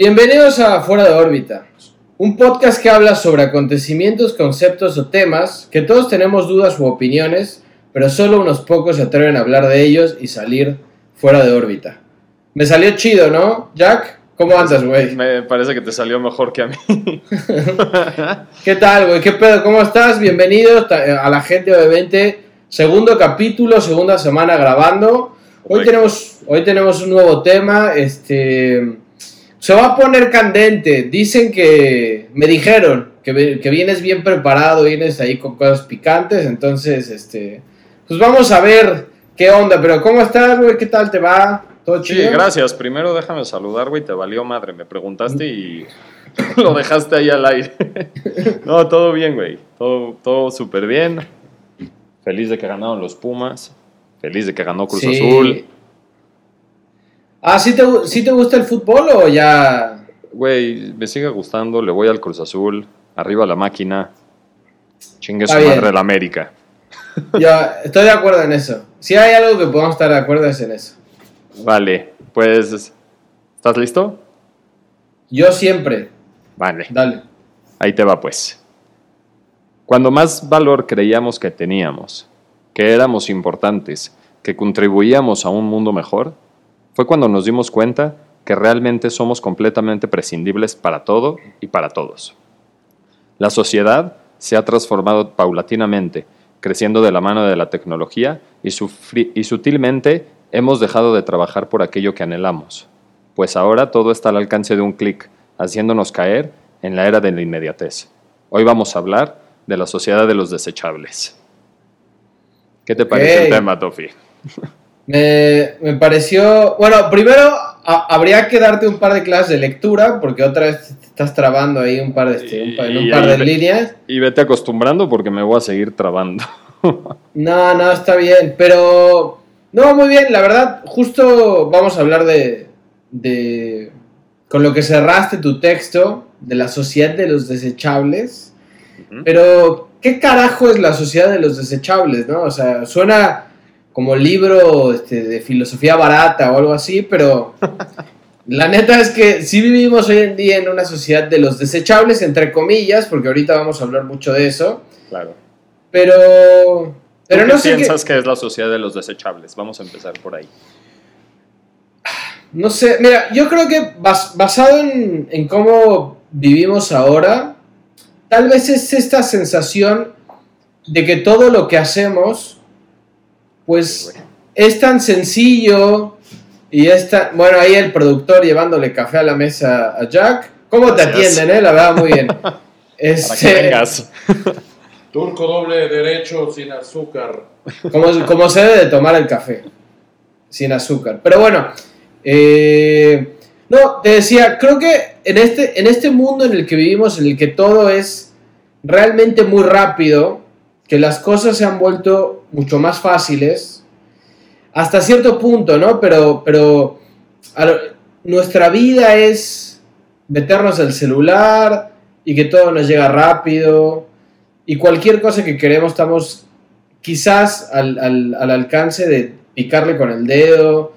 Bienvenidos a Fuera de órbita, un podcast que habla sobre acontecimientos, conceptos o temas que todos tenemos dudas u opiniones, pero solo unos pocos se atreven a hablar de ellos y salir fuera de órbita. Me salió chido, ¿no, Jack? ¿Cómo andas, güey? Me parece que te salió mejor que a mí. ¿Qué tal, güey? ¿Qué pedo? ¿Cómo estás? Bienvenidos a la gente, obviamente. Segundo capítulo, segunda semana grabando. Hoy tenemos, hoy tenemos un nuevo tema. Este se va a poner candente. Dicen que me dijeron que, que vienes bien preparado, vienes ahí con cosas picantes. Entonces, este, pues vamos a ver qué onda. Pero ¿cómo estás, güey? ¿Qué tal te va? ¿Todo chido? Sí, gracias. Primero déjame saludar, güey. Te valió madre. Me preguntaste y lo dejaste ahí al aire. no, todo bien, güey. Todo, todo súper bien. Feliz de que ganaron los Pumas. Feliz de que ganó Cruz Azul. Ah, ¿sí te, ¿sí te gusta el fútbol o ya...? Güey, me sigue gustando. Le voy al Cruz Azul. Arriba la máquina. Chingue su madre la América. Ya, estoy de acuerdo en eso. Si hay algo que podemos estar de acuerdo es en eso. Vale, pues, ¿estás listo? Yo siempre. Vale. Dale. Ahí te va pues. Cuando más valor creíamos que teníamos, que éramos importantes, que contribuíamos a un mundo mejor, fue cuando nos dimos cuenta que realmente somos completamente prescindibles para todo y para todos. La sociedad se ha transformado paulatinamente, creciendo de la mano de la tecnología y, y sutilmente hemos dejado de trabajar por aquello que anhelamos, pues ahora todo está al alcance de un clic, haciéndonos caer en la era de la inmediatez. Hoy vamos a hablar de la sociedad de los desechables. ¿Qué te parece el tema, Tofi? Me, me, pareció, bueno, primero habría que darte un par de clases de lectura, porque otra vez te estás trabando ahí un par de, este, un, par de líneas. Y vete acostumbrando porque me voy a seguir trabando. no, no, está bien, pero no, muy bien, la verdad, justo vamos a hablar de, de, con lo que cerraste tu texto, de la sociedad de los desechables. Pero, ¿qué carajo es la sociedad de los desechables, no? O sea, suena como libro este, de filosofía barata o algo así, pero la neta es que sí vivimos hoy en día en una sociedad de los desechables, entre comillas, porque ahorita vamos a hablar mucho de eso. Claro. Pero pero no sé piensas que es la sociedad de los desechables? Vamos a empezar por ahí. No sé, mira, yo creo que basado en, cómo vivimos ahora, tal vez es esta sensación de que todo lo que hacemos, pues es tan sencillo y es tan, bueno, ahí el productor llevándole café a la mesa a Jack. ¿Cómo te atienden, eh? La verdad, muy bien. Este, Para que vengas. Turco doble derecho sin azúcar. Como, como se debe de tomar el café. Sin azúcar. Pero bueno. Eh, no, te decía, creo que en este, en este mundo en el que vivimos, en el que todo es realmente muy rápido, que las cosas se han vuelto mucho más fáciles, hasta cierto punto, ¿no? Pero, pero nuestra vida es meternos el celular y que todo nos llega rápido y cualquier cosa que queremos estamos quizás al, alcance de picarle con el dedo.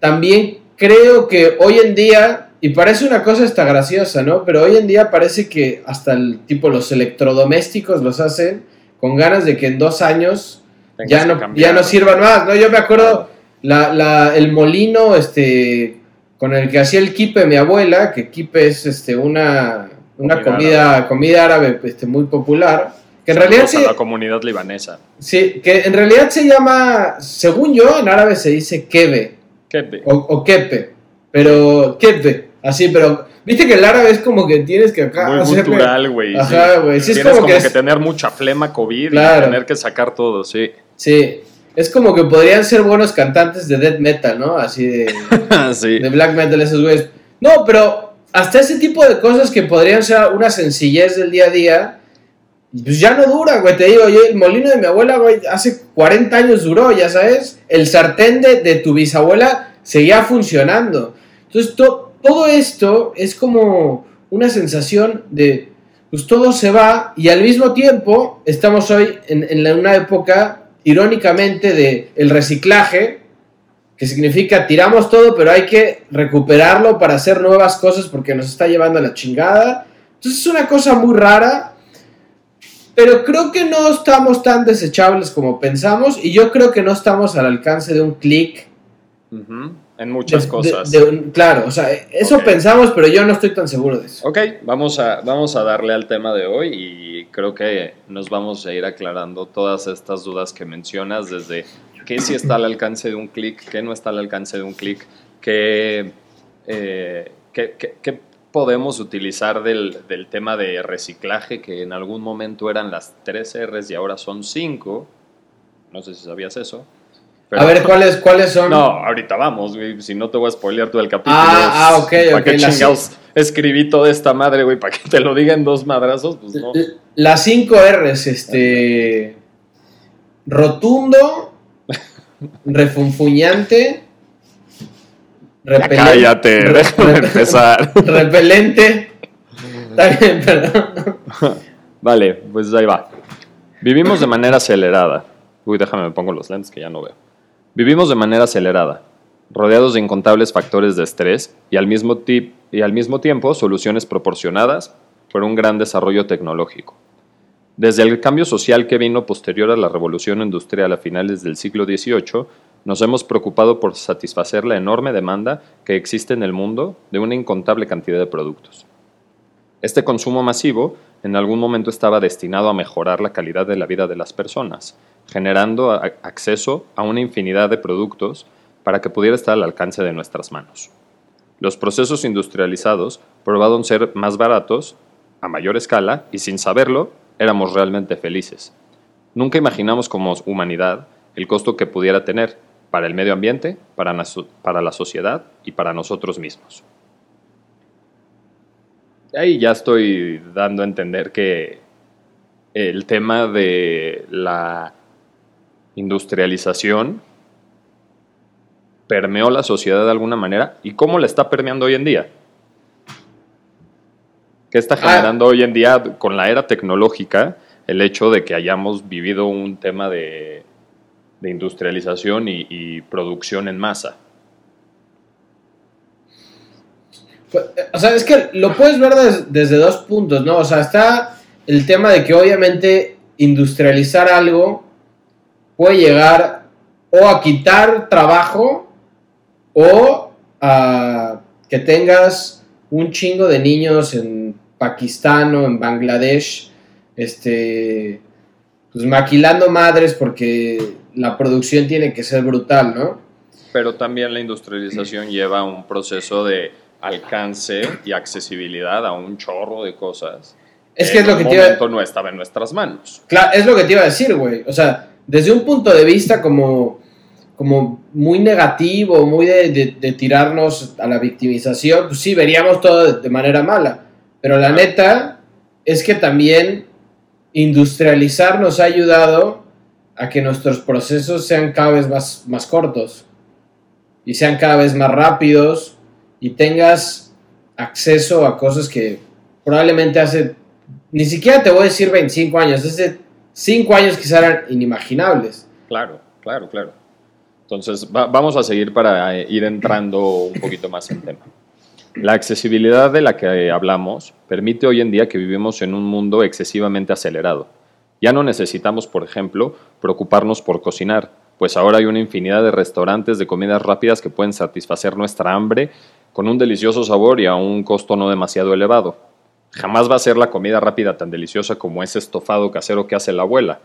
También creo que hoy en día, y parece una cosa hasta graciosa, ¿no? Pero hoy en día parece que hasta el tipo los electrodomésticos los hacen con ganas de que en dos años ya no, ya no sirvan más, ¿no? Yo me acuerdo la, el molino este, con el que hacía el kipe mi abuela, que kipe es este, una, una comida, comida árabe este, muy popular. Que en realidad se, la comunidad libanesa. Sí, que en realidad se llama, según yo, en árabe se dice kebe. Kebe. O, o kepe. Pero, kebe. Así, pero Viste que el árabe es como que tienes que acá. Muy cultural, güey. Ajá, güey. Sí. tienes como, que, tener mucha flema COVID y tener que sacar todo, sí. Sí. Es como que podrían ser buenos cantantes de death metal, ¿no? Así de. sí. De black metal, esos güeyes. No, pero hasta ese tipo de cosas que podrían ser una sencillez del día a día, pues ya no dura, güey. Te digo, yo, el molino de mi abuela, güey, hace 40 años duró, ya sabes. El sartén de, tu bisabuela seguía funcionando. Entonces, todo esto es como una sensación de, pues todo se va y al mismo tiempo estamos hoy en, una época, irónicamente, de el reciclaje, que significa tiramos todo, pero hay que recuperarlo para hacer nuevas cosas porque nos está llevando a la chingada. Entonces es una cosa muy rara, pero creo que no estamos tan desechables como pensamos y yo creo que no estamos al alcance de un clic. En muchas de- cosas. de- de un- claro, o sea, eso pensamos, pero yo no estoy tan seguro de eso. Ok, vamos a, vamos a darle al tema de hoy y creo que nos vamos a ir aclarando todas estas dudas que mencionas, desde qué sí está al alcance de un clic, qué no está al alcance de un clic, qué, eh, qué- qué- qué podemos utilizar del, del tema de reciclaje, que en algún momento eran las 3 Rs y ahora son 5. No sé si sabías eso. Pero- a ver, ¿cuáles, cuáles son? no, ahorita vamos, güey. Si no te voy a spoilear todo el capítulo. Ah, ah, ok, ¿Para ok, qué chingados escribí toda esta madre, güey? ¿Para que te lo diga en dos madrazos? Pues no. Las 5 R's, este. Rotundo, refunfuñante, Ya repelen- cállate, re- déjame empezar. Repelente. Está bien, perdón. Vale, pues ahí va. Vivimos de manera acelerada. Uy, déjame, me pongo los lentes que ya no veo. Vivimos de manera acelerada, rodeados de incontables factores de estrés y al mismo, tiempo soluciones proporcionadas por un gran desarrollo tecnológico. Desde el cambio social que vino posterior a la revolución industrial a finales del siglo XVIII, nos hemos preocupado por satisfacer la enorme demanda que existe en el mundo de una incontable cantidad de productos. Este consumo masivo en algún momento estaba destinado a mejorar la calidad de la vida de las personas, generando acceso a una infinidad de productos para que pudiera estar al alcance de nuestras manos. Los procesos industrializados probaron ser más baratos, a mayor escala, y sin saberlo, éramos realmente felices. Nunca imaginamos como humanidad el costo que pudiera tener para el medio ambiente, para, para la sociedad y para nosotros mismos. Ahí ya estoy dando a entender que el tema de la industrialización permeó la sociedad de alguna manera y cómo la está permeando hoy en día. ¿Qué está generando hoy en día con la era tecnológica el hecho de que hayamos vivido un tema de, de industrialización y, y producción en masa? Pues, O sea, es que lo puedes ver des- desde dos puntos, ¿no? O sea, está el tema de que obviamente industrializar algo puede llegar o a quitar trabajo o a que tengas un chingo de niños en Pakistán o en Bangladesh, este, pues maquilando madres porque la producción tiene que ser brutal, ¿no? Pero también la industrialización lleva un proceso de alcance y accesibilidad a un chorro de cosas. Es que es lo que te iba no estaba en nuestras manos. Claro, es lo que te iba a decir, güey. O sea, desde un punto de vista como, como muy negativo, muy de, tirarnos a la victimización, pues sí, veríamos todo de, manera mala. Pero la neta es que también industrializar nos ha ayudado a que nuestros procesos sean cada vez más, más cortos y sean cada vez más rápidos y tengas acceso a cosas que probablemente hace, ni siquiera te voy a decir 25 años, hace 5 años quizá eran inimaginables. Claro, claro, claro. Entonces, va- vamos a seguir para eh, ir entrando un poquito más en tema. La accesibilidad de la que hablamos permite hoy en día que vivimos en un mundo excesivamente acelerado. Ya no necesitamos, por ejemplo, preocuparnos por cocinar, pues ahora hay una infinidad de restaurantes de comidas rápidas que pueden satisfacer nuestra hambre con un delicioso sabor y a un costo no demasiado elevado. Jamás va a ser la comida rápida tan deliciosa como ese estofado casero que hace la abuela,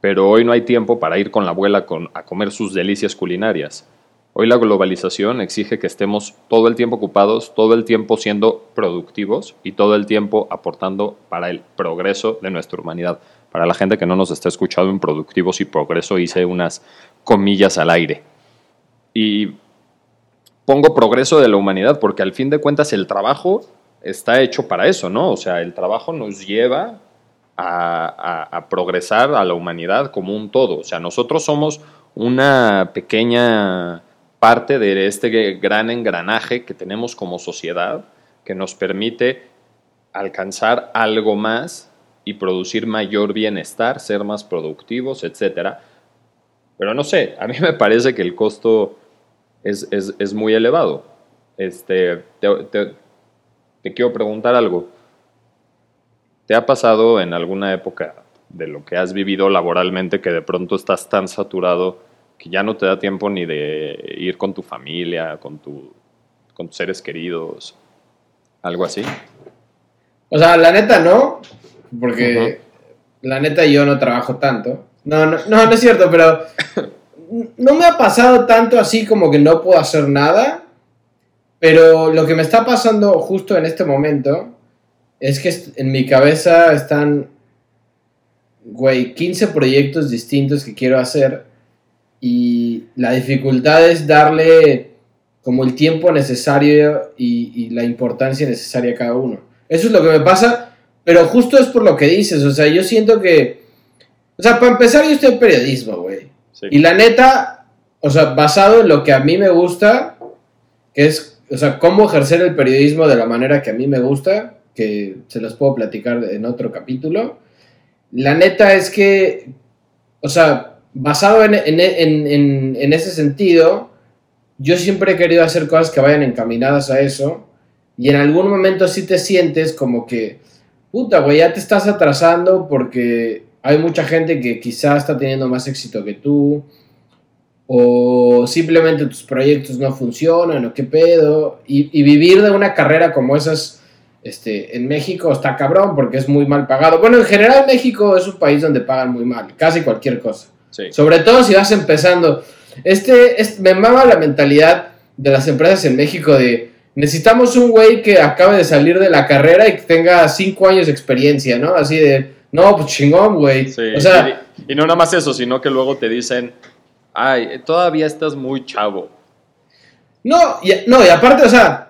pero hoy no hay tiempo para ir con la abuela con- a comer sus delicias culinarias. Hoy la globalización exige que estemos todo el tiempo ocupados, todo el tiempo siendo productivos y todo el tiempo aportando para el progreso de nuestra humanidad. Para la gente que no nos está escuchando en productivos y progreso, hice unas comillas al aire. Y pongo progreso de la humanidad porque al fin de cuentas el trabajo está hecho para eso, ¿no? O sea, el trabajo nos lleva a, a- progresar a la humanidad como un todo. O sea, nosotros somos una pequeña parte de este gran engranaje que tenemos como sociedad que nos permite alcanzar algo más y producir mayor bienestar, ser más productivos, etcétera. Pero no sé, a mí me parece que el costo es, es- es muy elevado. Este, te, te- te quiero preguntar algo. ¿Te ha pasado en alguna época de lo que has vivido laboralmente que de pronto estás tan saturado que ya no te da tiempo ni de ir con tu familia, con, tu, con tus seres queridos, algo así? O sea, la neta no, porque la neta yo no trabajo tanto. No, no, no, no es cierto, pero no me ha pasado tanto así como que no puedo hacer nada. Pero lo que me está pasando justo en este momento es que en mi cabeza están, güey, 15 proyectos distintos que quiero hacer y la dificultad es darle como el tiempo necesario y, y la importancia necesaria a cada uno. Eso es lo que me pasa, pero justo es por lo que dices, o sea, yo siento que, o sea, para empezar yo estoy en periodismo, güey. Sí. Y la neta, o sea, basado en lo que a mí me gusta, que es, o sea, cómo ejercer el periodismo de la manera que a mí me gusta, que se los puedo platicar en otro capítulo. La neta es que, o sea, basado en, en- en- en- ese sentido, yo siempre he querido hacer cosas que vayan encaminadas a eso. Y en algún momento sí te sientes como que, puta, güey, ya te estás atrasando porque hay mucha gente que quizás está teniendo más éxito que tú. O simplemente tus proyectos no funcionan, o qué pedo. Y, y vivir de una carrera como esas este, en México está cabrón porque es muy mal pagado. Bueno, en general México es un país donde pagan muy mal, casi cualquier cosa. Sí. Sobre todo si vas empezando. Este, es- me mama la mentalidad de las empresas en México de necesitamos un güey que acabe de salir de la carrera y que tenga cinco años de experiencia, ¿no? Así de, no, pues chingón, güey. Sí, O sea, y, y no nada más eso, sino que luego te dicen, ay, todavía estás muy chavo. no, y, no, y aparte, o sea,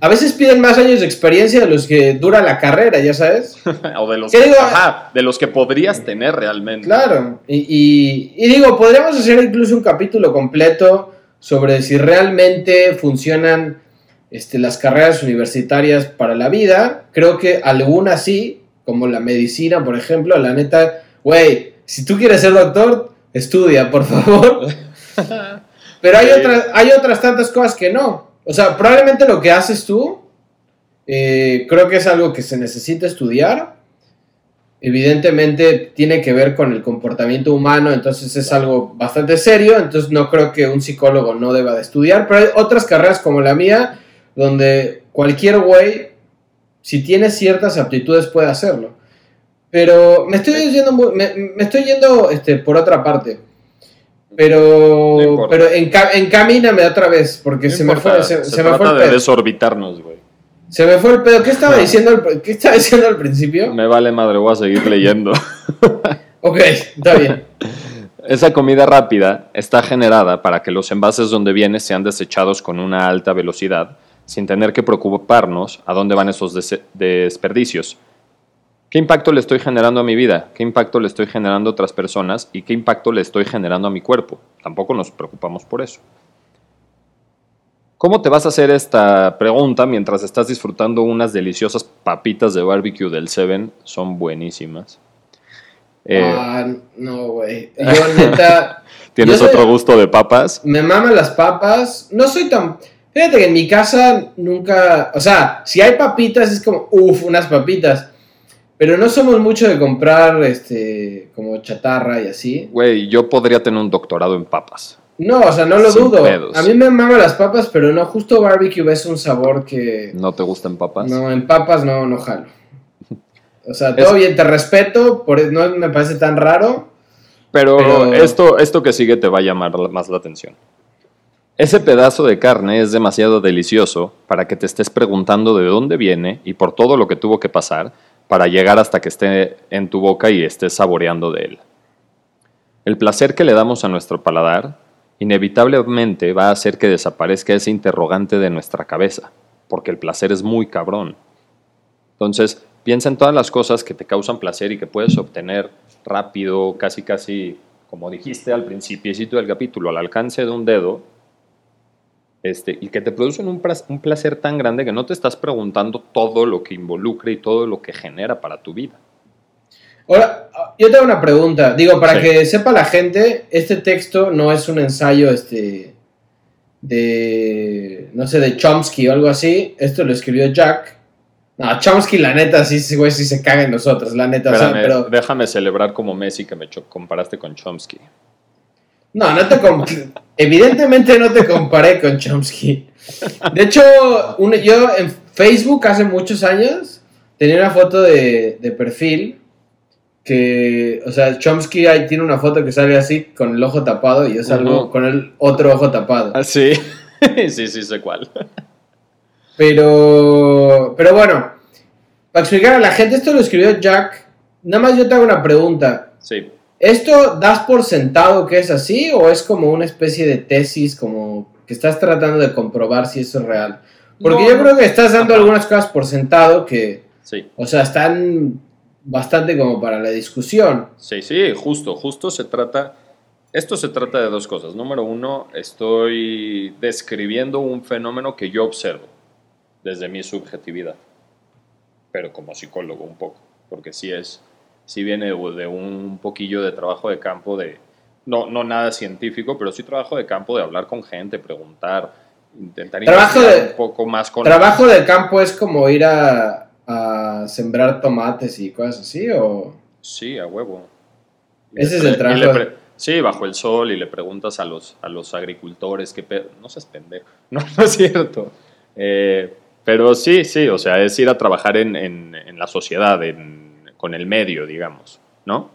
a veces piden más años de experiencia de los que dura la carrera, ya sabes. o de los, ¿Qué que, digo? ajá, de los que podrías tener realmente. Claro, y, y- y digo, podríamos hacer incluso un capítulo completo sobre si realmente funcionan este, las carreras universitarias para la vida. Creo que algunas sí, como la medicina, por ejemplo, la neta, güey, si tú quieres ser doctor, estudia, por favor. Pero hay, Sí. otras, hay otras tantas cosas que no. O sea, probablemente lo que haces tú, eh, creo que es algo que se necesita estudiar. Evidentemente tiene que ver con el comportamiento humano, entonces es algo bastante serio, entonces no creo que un psicólogo no deba de estudiar, pero hay otras carreras como la mía, donde cualquier güey, si tiene ciertas aptitudes, puede hacerlo. Pero me estoy yendo, me, me estoy yendo este, por otra parte. Pero, No importa. pero enca- encamíname otra vez, porque No se, me fue, se, se se me fue trata el de pedo. desorbitarnos, güey. Se me fue el pedo. ¿Qué estaba No. diciendo al, ¿qué estaba diciendo al principio? Me vale madre, voy a seguir leyendo. Ok, está bien. Esa comida rápida está generada para que los envases donde viene sean desechados con una alta velocidad, sin tener que preocuparnos a dónde van esos desperdicios. ¿Qué impacto le estoy generando a mi vida? ¿Qué impacto le estoy generando a otras personas? ¿Y qué impacto le estoy generando a mi cuerpo? Tampoco nos preocupamos por eso. ¿Cómo te vas a hacer esta pregunta mientras estás disfrutando unas deliciosas papitas de barbecue del Seven? Son buenísimas. Eh, Ah, no, güey. Yo, neta, ¿Tienes yo soy- otro gusto de papas? me maman las papas. No soy tan. Fíjate que en mi casa nunca. O sea, si hay papitas, es como, uff, unas papitas. Pero no somos mucho de comprar, este, como chatarra y así. Güey, yo podría tener un doctorado en papas. No, o sea, no lo Sin dudo. pedos. A mí me maman las papas, pero no, justo barbecue es un sabor que. ¿No te gustan papas? No, en papas no, no jalo. O sea, Es- todo bien, te respeto, por, no me parece tan raro. Pero, Pero- Esto, esto que sigue te va a llamar la- más la atención. Ese pedazo de carne es demasiado delicioso para que te estés preguntando de dónde viene y por todo lo que tuvo que pasar para llegar hasta que esté en tu boca y estés saboreando de él. El placer que le damos a nuestro paladar inevitablemente va a hacer que desaparezca ese interrogante de nuestra cabeza, porque el placer es muy cabrón. Entonces, piensa en todas las cosas que te causan placer y que puedes obtener rápido, casi casi, como dijiste al principio del capítulo, al alcance de un dedo, este, y que te producen un, un placer tan grande que no te estás preguntando todo lo que involucra y todo lo que genera para tu vida. Ahora, yo tengo una pregunta. Digo, para Sí. que sepa la gente, este texto no es un ensayo, este, de, no sé, de Chomsky o algo así. Esto lo escribió Jack. No, Chomsky, la neta, sí, sí, güey, sí se caga en nosotros, la neta. o sea, Espérame, pero, déjame celebrar como Messi que me comparaste con Chomsky. No, no te evidentemente no te comparé con Chomsky. De hecho, un- yo en Facebook hace muchos años tenía una foto de, de perfil que, o sea, Chomsky ahí tiene una foto que sale así con el ojo tapado y yo salgo con el otro ojo tapado. Ah, sí. sí, sí, sé cuál. Pero, pero bueno, para explicar a la gente, esto lo escribió Jack. Nada más yo te hago una pregunta. Sí. ¿Esto das por sentado que es así o es como una especie de tesis, como que estás tratando de comprobar si eso es real? Porque No, yo creo que estás dando Ajá. algunas cosas por sentado que, Sí. o sea, están bastante como para la discusión. Sí, sí, justo, justo se trata, esto se trata de dos cosas. Número uno, estoy describiendo un fenómeno que yo observo desde mi subjetividad, pero como psicólogo un poco, porque sí es, sí viene de de un poquillo de trabajo de campo de, no, no nada científico, pero sí trabajo de campo de hablar con gente, preguntar, intentar Trabajo de- un poco más con... ¿Trabajo del campo es como ir a, a sembrar tomates y cosas así? ¿O Sí, a huevo. Y Ese le es el trabajo. pre- Sí, bajo el sol y le preguntas a los, a los agricultores qué pedo. No seas pendejo. No, no es cierto. Eh, pero sí, sí, o sea, es ir a trabajar en, en- en la sociedad, en- con el medio, digamos, ¿no?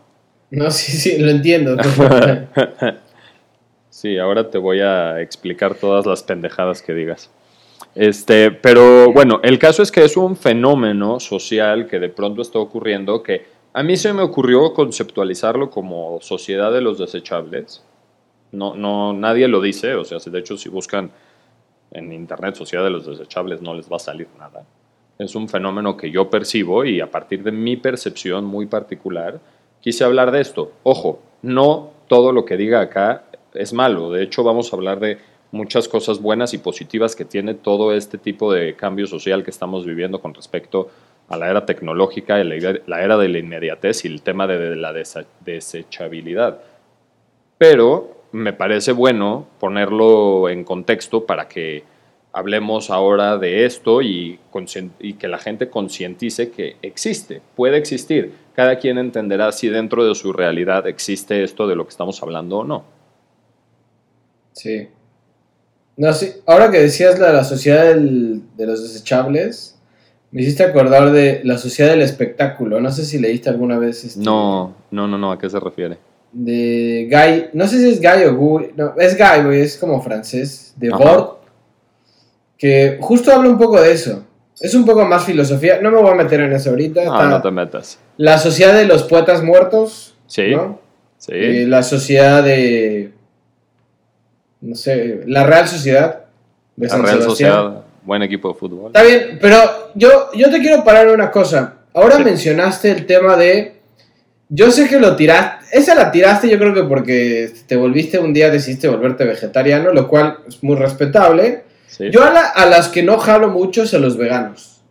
No, sí, sí, lo entiendo. Sí, ahora te voy a explicar todas las pendejadas que digas. Este, pero bueno, el caso es que es un fenómeno social que de pronto está ocurriendo que a mí se me ocurrió conceptualizarlo como sociedad de los desechables. No, no, nadie lo dice, o sea, de hecho si buscan en internet sociedad de los desechables no les va a salir nada. Es un fenómeno que yo percibo y a partir de mi percepción muy particular quise hablar de esto. Ojo, no todo lo que diga acá es malo. De hecho, vamos a hablar de muchas cosas buenas y positivas que tiene todo este tipo de cambio social que estamos viviendo con respecto a la era tecnológica, la era- de la inmediatez y el tema de, la desechabilidad. Pero me parece bueno ponerlo en contexto para que hablemos ahora de esto y, que la gente concientice que existe, puede existir. Cada quien entenderá si dentro de su realidad existe esto de lo que estamos hablando o no. Sí. No, sí. Ahora que decías la, la sociedad del- de los desechables, me hiciste acordar de la sociedad del espectáculo. No sé si leíste alguna vez este, No, no, no, no, ¿a qué se refiere? de Guy, no sé si es Guy o Guy, no, es Guy, güey, es como francés, de. Bord, que justo habla un poco de eso. Es un poco más filosofía, no me voy a meter en eso ahorita. No, está no te metas. La sociedad de los poetas muertos, Sí, ¿no? sí. Eh, la sociedad de, no sé, la Real Sociedad de la San Real Sebastián. Sociedad, buen equipo de fútbol. Está bien, pero yo, yo te quiero parar una cosa. Ahora Sí. mencionaste el tema de. Yo sé que lo tiraste. Esa la tiraste, yo creo que porque te volviste un día, decidiste volverte vegetariano, lo cual es muy respetable. Sí. Yo a, la- a las que no jalo mucho es a los veganos.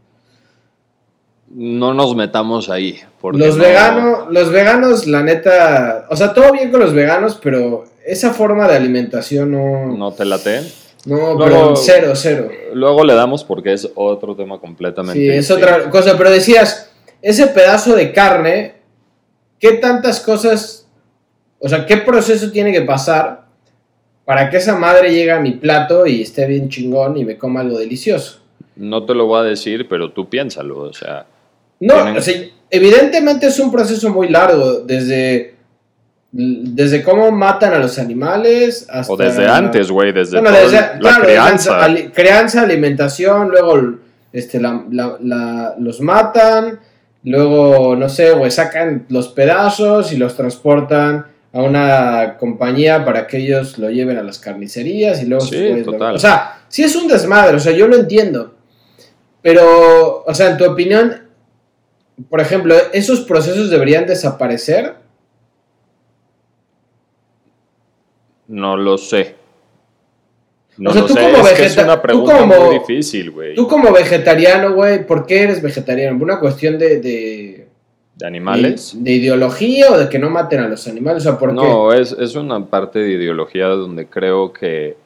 No nos metamos ahí. Los no- veganos, los veganos, la neta. O sea, todo bien con los veganos, pero esa forma de alimentación no. No, ¿No te late? pero Luego- cero, cero. Luego le damos porque es otro tema completamente Sí, es distinto. otra cosa, pero decías, ese pedazo de carne, ¿qué tantas cosas, o sea, qué proceso tiene que pasar para que esa madre llegue a mi plato y esté bien chingón y me coma algo delicioso? No te lo voy a decir, pero tú piénsalo, o sea, No, Tienen- o sea, evidentemente es un proceso muy largo, desde, desde cómo matan a los animales hasta... o desde antes, güey, desde Bueno, desde- la claro, crianza. ali- crianza, alimentación, luego este, la- la- la- los matan, luego, no sé, güey, sacan los pedazos y los transportan a una compañía para que ellos lo lleven a las carnicerías y luego... Sí, lo- total. o sea, sí es un desmadre, o sea, yo lo entiendo. Pero, o sea, en tu opinión, por ejemplo, ¿esos procesos deberían desaparecer? No lo sé. No O sea, tú sé, como es que es vegeta- una tú pregunta como- muy difícil, güey. Tú como vegetariano, güey, ¿por qué eres vegetariano? ¿Por una cuestión de, de, ¿De animales? de, de ideología o de que no maten a los animales? O ¿por qué? No, es, es una parte de ideología donde creo que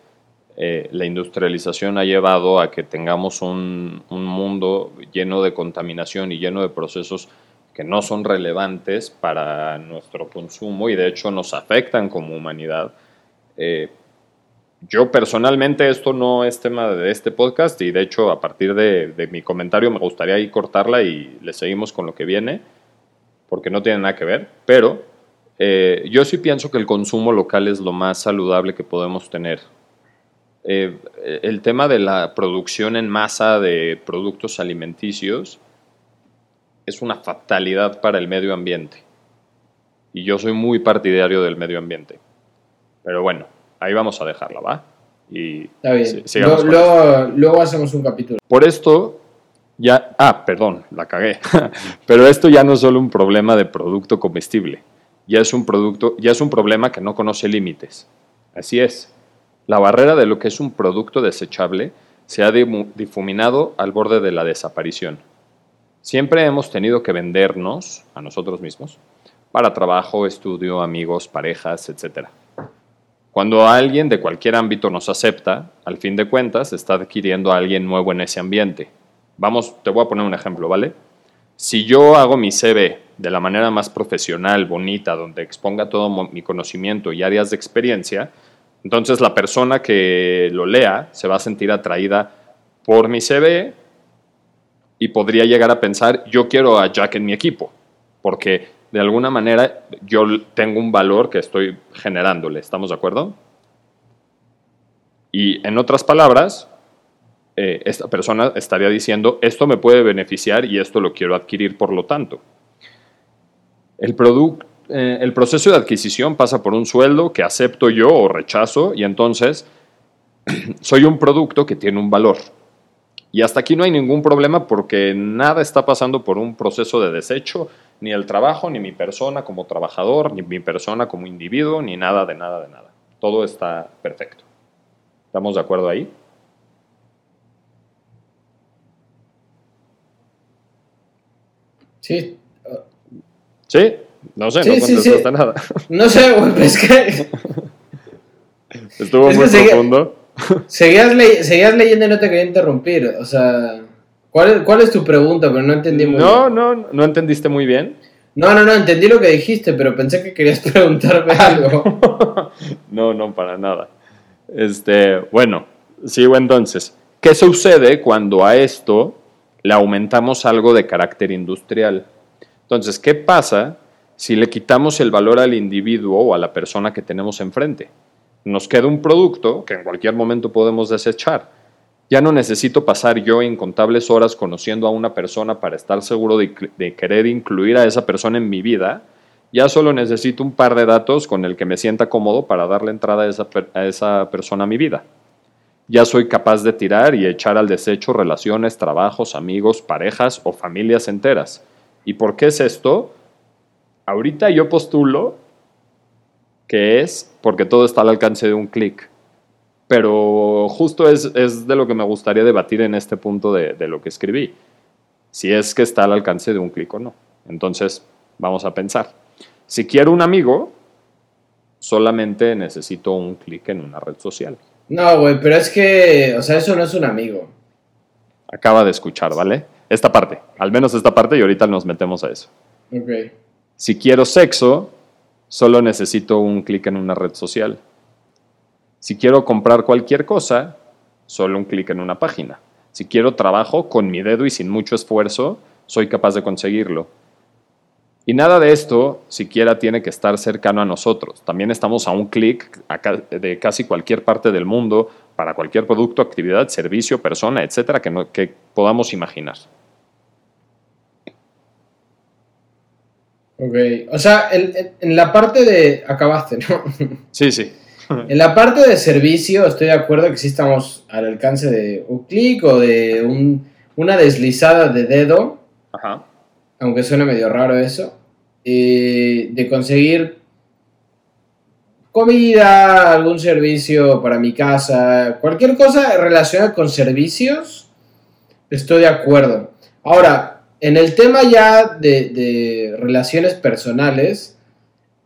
eh, la industrialización ha llevado a que tengamos un, un mundo lleno de contaminación y lleno de procesos que no son relevantes para nuestro consumo y de hecho nos afectan como humanidad. Eh, yo personalmente esto no es tema de este podcast y de hecho a partir de, de, mi comentario me gustaría ahí cortarla y le seguimos con lo que viene porque no tiene nada que ver, pero eh, yo sí pienso que el consumo local es lo más saludable que podemos tener. Eh, el tema de la producción en masa de productos alimenticios es una fatalidad para el medio ambiente. Y yo soy muy partidario del medio ambiente. Pero bueno, ahí vamos a dejarla, ¿va? Y Está bien. Luego, luego, luego hacemos un capítulo. Por esto, Ah, perdón, la cagué. Pero esto ya no es solo un problema de producto comestible. Ya es un producto, ya es un problema que no conoce límites. Así es. La barrera de lo que es un producto desechable se ha difuminado al borde de la desaparición. Siempre hemos tenido que vendernos a nosotros mismos para trabajo, estudio, amigos, parejas, etc. Cuando alguien de cualquier ámbito nos acepta, al fin de cuentas está adquiriendo a alguien nuevo en ese ambiente. Vamos, te voy a poner un ejemplo, ¿vale? Si yo hago mi CV de la manera más profesional, bonita, donde exponga todo mi conocimiento y áreas de experiencia, entonces la persona que lo lea se va a sentir atraída por mi CV, y podría llegar a pensar, yo quiero a Jack en mi equipo, porque de alguna manera yo tengo un valor que estoy generándole, ¿estamos de acuerdo? Y en otras palabras, eh, esta persona estaría diciendo, esto me puede beneficiar y esto lo quiero adquirir por lo tanto. El, eh, el proceso de adquisición pasa por un sueldo que acepto yo o rechazo y entonces soy un producto que tiene un valor. Y hasta aquí no hay ningún problema porque nada está pasando por un proceso de desecho, ni el trabajo, ni mi persona como trabajador, ni mi persona como individuo, ni nada de nada de nada. Todo está perfecto. ¿Estamos de acuerdo ahí? Sí. ¿Sí? No sé, no contestaste nada. No sé, güey, es que... Estuvo muy profundo. Seguías, leyendo y no te quería interrumpir. O sea, ¿cuál, ¿cuál es tu pregunta? Pero no entendí muy no, bien. No, no, no entendiste muy bien. No, no, no, entendí lo que dijiste, pero pensé que querías preguntarme algo. no, no, para nada. Este, bueno, sigo entonces. ¿Qué sucede cuando a esto le aumentamos algo de carácter industrial? Entonces, ¿qué pasa si le quitamos el valor al individuo o a la persona que tenemos enfrente? nos queda un producto que en cualquier momento podemos desechar. Ya no necesito pasar yo incontables horas conociendo a una persona para estar seguro de, querer incluir a esa persona en mi vida. Ya solo necesito un par de datos con el que me sienta cómodo para darle entrada a esa, a esa persona a mi vida. Ya soy capaz de tirar y echar al desecho relaciones, trabajos, amigos, parejas o familias enteras. ¿Y por qué es esto? Ahorita yo postulo que es porque todo está al alcance de un clic. Pero justo es, de lo que me gustaría debatir en este punto de, lo que escribí. Si es que está al alcance de un clic o no. Entonces, vamos a pensar. Si quiero un amigo, solamente necesito un clic en una red social. No, güey, pero es que, o sea, eso no es un amigo. Acaba de escuchar, ¿vale? Esta parte, al menos esta parte y ahorita nos metemos a eso. Ok. Si quiero sexo, Solo necesito un clic en una red social. Si quiero comprar cualquier cosa, solo un clic en una página. Si quiero trabajo, con mi dedo y sin mucho esfuerzo, soy capaz de conseguirlo. Y nada de esto siquiera tiene que estar cercano a nosotros. También estamos a un clic de casi cualquier parte del mundo para cualquier producto, actividad, servicio, persona, etcétera, que, que podamos imaginar. Ok, o sea, en, la parte de... Acabaste, ¿no? Sí, sí. En la parte de servicio estoy de acuerdo que sí estamos al alcance de un clic o de un, una deslizada de dedo, Ajá. Aunque suene medio raro eso, eh, de conseguir comida, algún servicio para mi casa, cualquier cosa relacionada con servicios, estoy de acuerdo. Ahora, en el tema ya de, relaciones personales,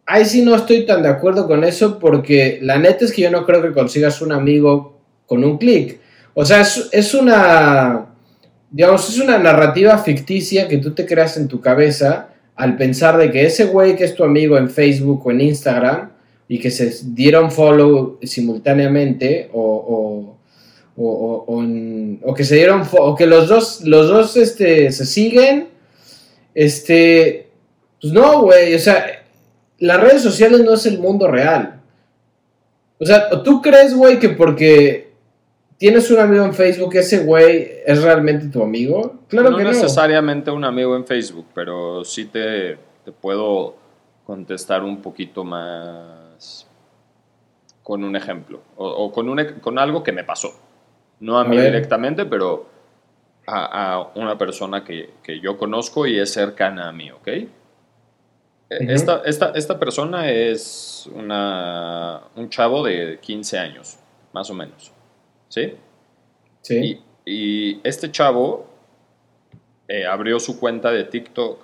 ahí sí no estoy tan de acuerdo con eso porque la neta es que yo no creo que consigas un amigo con un clic. O sea, es, es una, digamos, es una narrativa ficticia que tú te creas en tu cabeza al pensar de que ese güey que es tu amigo en Facebook o en Instagram y que se dieron follow simultáneamente o, o, o, o que se dieron o que los dos los dos este se siguen este pues no güey o sea las redes sociales no es el mundo real. O sea tú crees güey que porque tienes un amigo en Facebook ese güey es realmente tu amigo claro no que no necesariamente un amigo en Facebook, pero sí te, te puedo contestar un poquito más con un ejemplo o, o con, un, con algo que me pasó. No a, A mí ver. directamente, pero a, a una persona que, que yo conozco y es cercana a mí, ¿ok? E- esta, esta, esta persona es una, un chavo de 15 años, más o menos, ¿sí? sí Y, y este chavo eh, abrió su cuenta de TikTok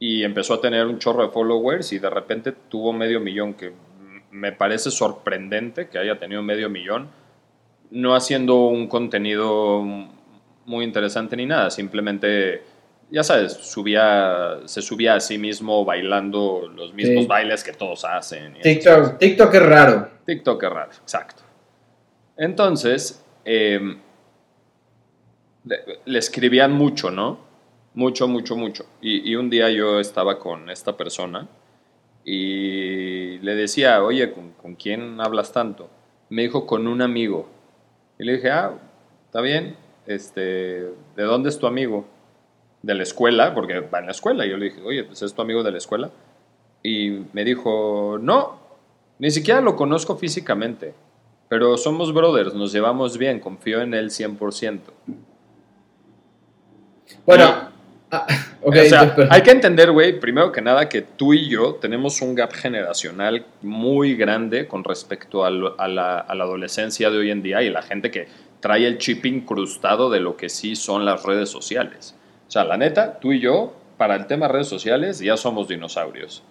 y empezó a tener un chorro de followers y de repente tuvo medio millón, que me parece sorprendente que haya tenido medio millón, no haciendo un contenido muy interesante ni nada, simplemente, ya sabes, subía, se subía a sí mismo bailando los mismos Sí. bailes que todos hacen. y TikTok TikTok es raro TikTok es raro, exacto. Entonces, eh, le, escribían mucho, ¿no? Mucho, mucho, mucho. Y, un día yo estaba con esta persona y le decía, oye, ¿con, con quién hablas tanto? Me dijo, con un amigo. Y le dije, ah, está bien. Este, ¿De dónde es tu amigo? De la escuela, porque va en la escuela. Y yo le dije, oye, pues es tu amigo de la escuela. Y me dijo, no, ni siquiera lo conozco físicamente, pero somos brothers, nos llevamos bien, confío en él 100%. bueno No. ah, ok, o sea, hay que entender, güey, primero que nada, que tú y yo tenemos un gap generacional muy grande con respecto a, la, a la adolescencia de hoy en día y la gente que trae el chip incrustado de lo que sí son las redes sociales. O sea, la neta, tú y yo, para el tema redes sociales, ya somos dinosaurios.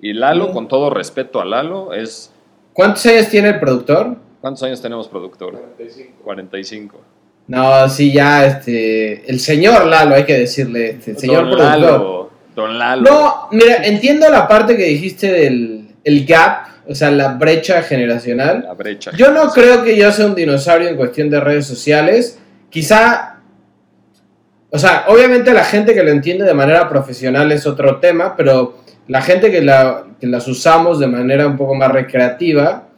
Y Lalo, Mm. con todo respeto a Lalo, es... ¿cuántos años tiene el productor? ¿Cuántos años tenemos, productor? 45. 45. No, sí, ya, este, el señor Lalo, hay que decirle, este, el señor Don productor. Lalo. Don Lalo. No, mira, entiendo la parte que dijiste del el gap, o sea, la brecha generacional. La brecha. Yo no creo que yo sea un dinosaurio en cuestión de redes sociales. Quizá, o sea, obviamente la gente que lo entiende de manera profesional es otro tema, pero la gente que, la- que las usamos de manera un poco más recreativa,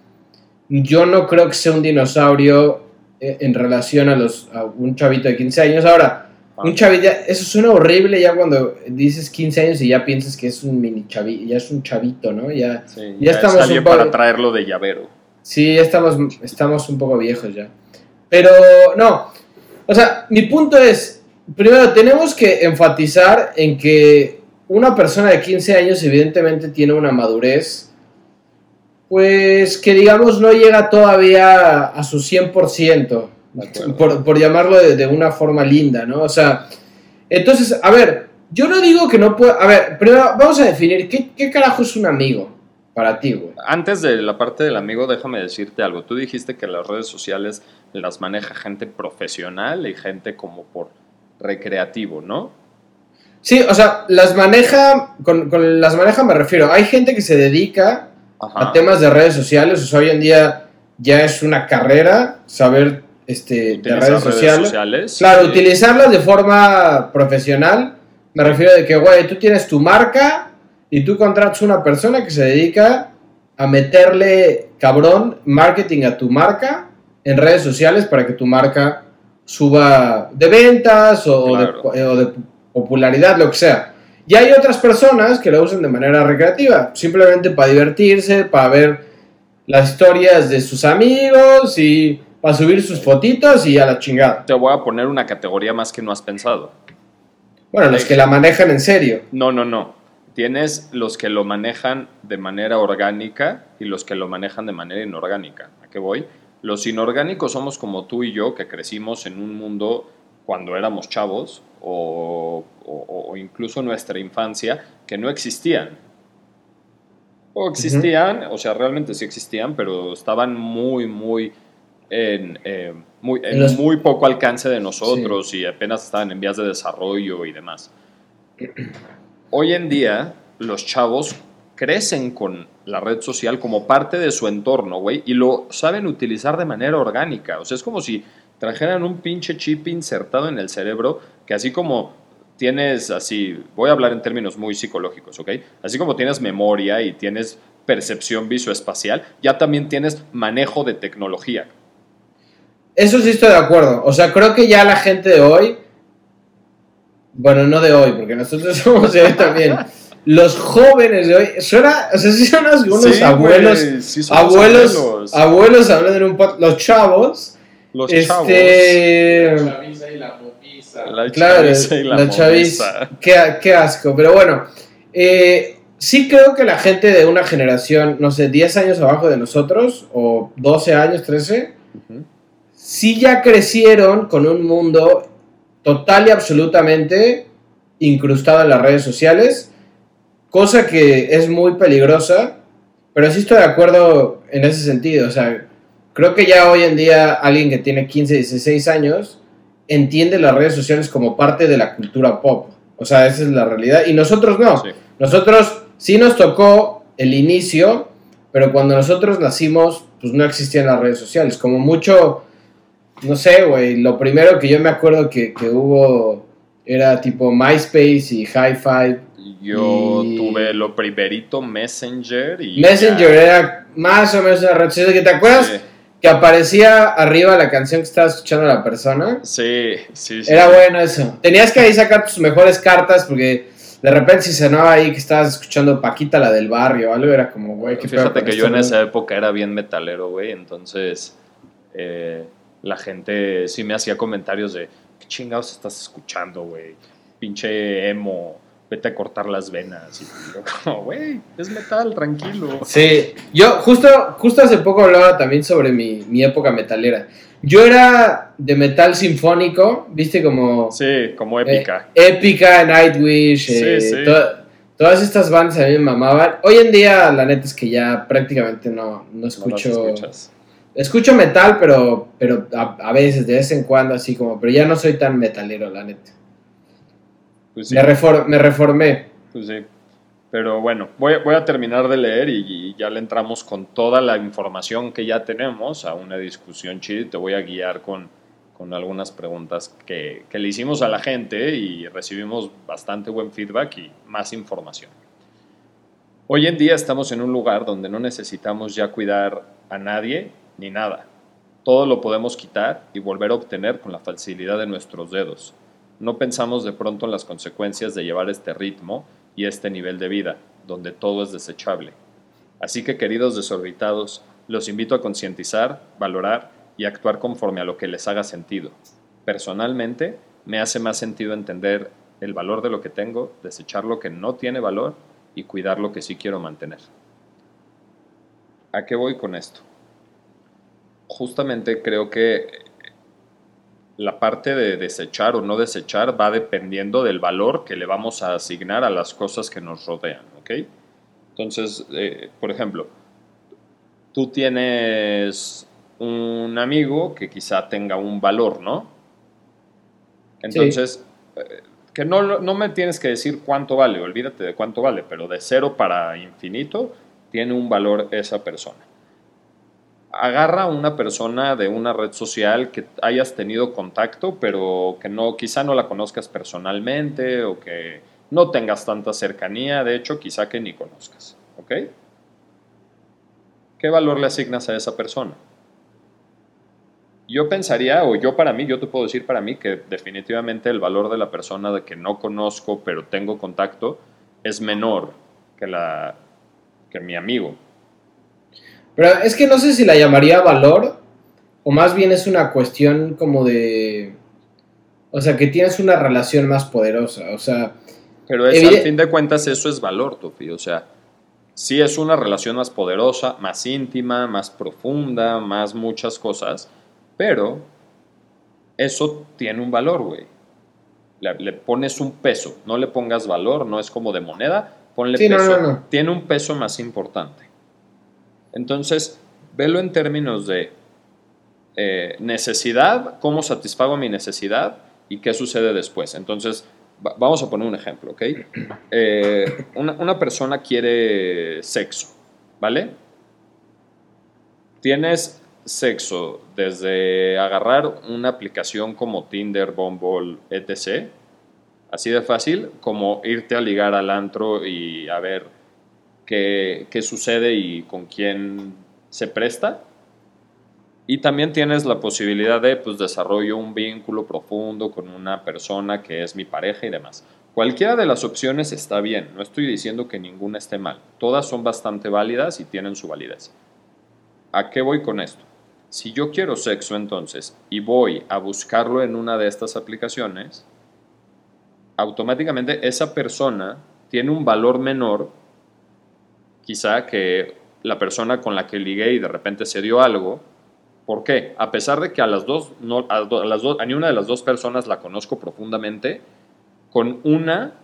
yo no creo que sea un dinosaurio eh, en relación a, los, a un chavito de 15 años. Ahora, Ah. un chavito, eso suena horrible ya cuando dices 15 años y ya piensas que es un mini chavito, ya es un chavito, ¿no? Ya, Sí, ya ya estamos está bien un poco- para traerlo de llavero. Sí, ya estamos, estamos un poco viejos ya. Pero no, o sea, mi punto es, primero tenemos que enfatizar en que una persona de 15 años evidentemente tiene una madurez, pues que digamos no llega todavía a su 100%, De acuerdo. por, por llamarlo de, de una forma linda, ¿no? O sea, entonces, a ver, yo no digo que no pueda, a ver, primero vamos a definir, ¿qué, qué carajo es un amigo para ti, güey? Antes de la parte del amigo, déjame decirte algo. Tú dijiste que las redes sociales las maneja gente profesional y gente como por recreativo, ¿no? Sí, o sea, las maneja, con, con las maneja me refiero, hay gente que se dedica Ajá. a temas de redes sociales, o sea, hoy en día ya es una carrera saber este, de redes, sociales. Claro, sí. utilizarlas de forma profesional, me refiero de que, güey, tú tienes tu marca y tú contratas una persona que se dedica a meterle, cabrón, marketing a tu marca en redes sociales para que tu marca suba de ventas o, Claro. de, o de popularidad, lo que sea. Y hay otras personas que lo usan de manera recreativa, simplemente para divertirse, para ver las historias de sus amigos y para subir sus fotitos y a la chingada. Te voy a poner una categoría más que no has pensado. Bueno, los que la manejan en serio. No, no, no. Tienes los que lo manejan de manera orgánica y los que lo manejan de manera inorgánica. ¿A qué voy? Los inorgánicos somos como tú y yo, que crecimos en un mundo cuando éramos chavos o, o- o incluso nuestra infancia, que no existían. O existían, o sea, realmente sí existían, pero estaban muy, muy en, eh, muy, en los- muy poco alcance de nosotros y apenas estaban en vías de desarrollo y demás. Hoy en día, los chavos crecen con la red social como parte de su entorno, güey, y lo saben utilizar de manera orgánica. O sea, es como si trajeran un pinche chip insertado en el cerebro que así como tienes así, voy a hablar en términos muy psicológicos, ¿ok? Así como tienes memoria y tienes percepción visoespacial, ya también tienes manejo de tecnología. Eso sí estoy de acuerdo. O sea, creo que ya la gente de hoy. Bueno, no de hoy, porque nosotros somos de hoy también. Los jóvenes de hoy. Suena, o sea, sí son unos, unos Sí, abuelos. sí abuelos. abuelos. Abuelos hablando en un pod- Los chavos. Los este. La chaviza y la chavos, la Claro, chaviza y la, la chaviz. moveza. Qué, qué asco. Pero bueno, eh, sí creo que la gente de una generación, no sé, 10 años abajo de nosotros, o 12 años, 13, Ujú. sí ya crecieron con un mundo total y absolutamente incrustado en las redes sociales, cosa que es muy peligrosa, pero sí estoy de acuerdo en ese sentido. O sea, creo que ya hoy en día alguien que tiene 15, 16 años entiende las redes sociales como parte de la cultura pop. O sea, esa es la realidad. Y nosotros no. Sí. Nosotros sí nos tocó el inicio, pero cuando nosotros nacimos, pues no existían las redes sociales. Como mucho, no sé, güey, lo primero que yo me acuerdo que, que hubo era tipo MySpace y Hi-Fi. Yo Y- tuve lo primerito Messenger y... Messenger ya. era más o menos una red social. que ¿Te acuerdas Sí, que aparecía arriba la canción que estaba escuchando la persona? sí, sí. sí. Era bueno eso. Tenías que ahí sacar tus mejores cartas porque de repente si sonaba ahí que estabas escuchando Paquita la del barrio o algo, era como, güey, qué Fíjate que yo en esa época era bien metalero, güey, entonces eh, la gente sí me hacía comentarios de, ¿qué chingados estás escuchando, güey? Pinche emo, vete a cortar las venas. Y yo como, güey, es metal, tranquilo. Sí, yo justo, justo hace poco hablaba también sobre mi, mi época metalera. Yo era de metal sinfónico, viste como Sí, como épica. eh, épica, Nightwish, Sí, eh, sí. to- todas estas bandas a mí me mamaban. Hoy en día la neta es que ya prácticamente no, no No escucho... escuchas. Escucho metal, pero, pero a, a veces, de vez en cuando, así como, pero ya no soy tan metalero, la neta. Pues sí, Me, refor- me reformé. pues sí. Pero bueno, voy, voy a terminar de leer y, y ya le entramos con toda la información que ya tenemos a una discusión chida te voy a guiar con, con algunas preguntas que, que le hicimos a la gente y recibimos bastante buen feedback y más información. Hoy en día estamos en un lugar donde no necesitamos ya cuidar a nadie ni nada. Todo lo podemos quitar y volver a obtener con la facilidad de nuestros dedos. No pensamos de pronto en las consecuencias de llevar este ritmo y este nivel de vida, donde todo es desechable. Así que, queridos desorbitados, los invito a concientizar, valorar y actuar conforme a lo que les haga sentido. Personalmente, me hace más sentido entender el valor de lo que tengo, desechar lo que no tiene valor y cuidar lo que sí quiero mantener. ¿A qué voy con esto? Justamente creo que la parte de desechar o no desechar va dependiendo del valor que le vamos a asignar a las cosas que nos rodean, ¿ok? Entonces, eh, por ejemplo, tú tienes un amigo que quizá tenga un valor, ¿no? Entonces, eh, que no, no me tienes que decir cuánto vale, olvídate de cuánto vale, pero de cero para infinito tiene un valor esa persona agarra a una persona de una red social que hayas tenido contacto, pero que no, quizá no la conozcas personalmente o que no tengas tanta cercanía, de hecho, quizá que ni conozcas, ¿ok? ¿Qué valor le asignas a esa persona? Yo pensaría, o yo para mí, yo te puedo decir para mí que definitivamente el valor de la persona de que no conozco, pero tengo contacto, es menor que, la, que mi amigo. Pero es que no sé si la llamaría valor, o más bien es una cuestión como de... O sea, que tienes una relación más poderosa, o sea... Pero es, al fin de cuentas eso es valor, Tufi. O sea, sí es una relación más poderosa, más íntima, más profunda, más muchas cosas, pero eso tiene un valor, güey. Le, le pones un peso, no le pongas valor, no es como de moneda, ponle Sí, no, peso. no, no. Tiene un peso más importante. Entonces, velo en términos de eh, necesidad, cómo satisfago mi necesidad y qué sucede después. Entonces, va- vamos a poner un ejemplo, ¿ok? Eh, una, una persona quiere sexo, ¿vale? Tienes sexo desde agarrar una aplicación como Tinder, Bumble, etc. Así de fácil como irte a ligar al antro y a ver qué, qué sucede y con quién se presta. Y también tienes la posibilidad de, pues, desarrollo un vínculo profundo con una persona que es mi pareja y demás. Cualquiera de las opciones está bien, no estoy diciendo que ninguna esté mal. Todas son bastante válidas y tienen su validez. ¿A qué voy con esto? Si yo quiero sexo entonces y voy a buscarlo en una de estas aplicaciones, automáticamente esa persona tiene un valor menor, quizá que la persona con la que ligué y de repente se dio algo. ¿Por qué? A pesar de que a las dos, no, a, do- a las dos, a ni una de las dos personas la conozco profundamente, con una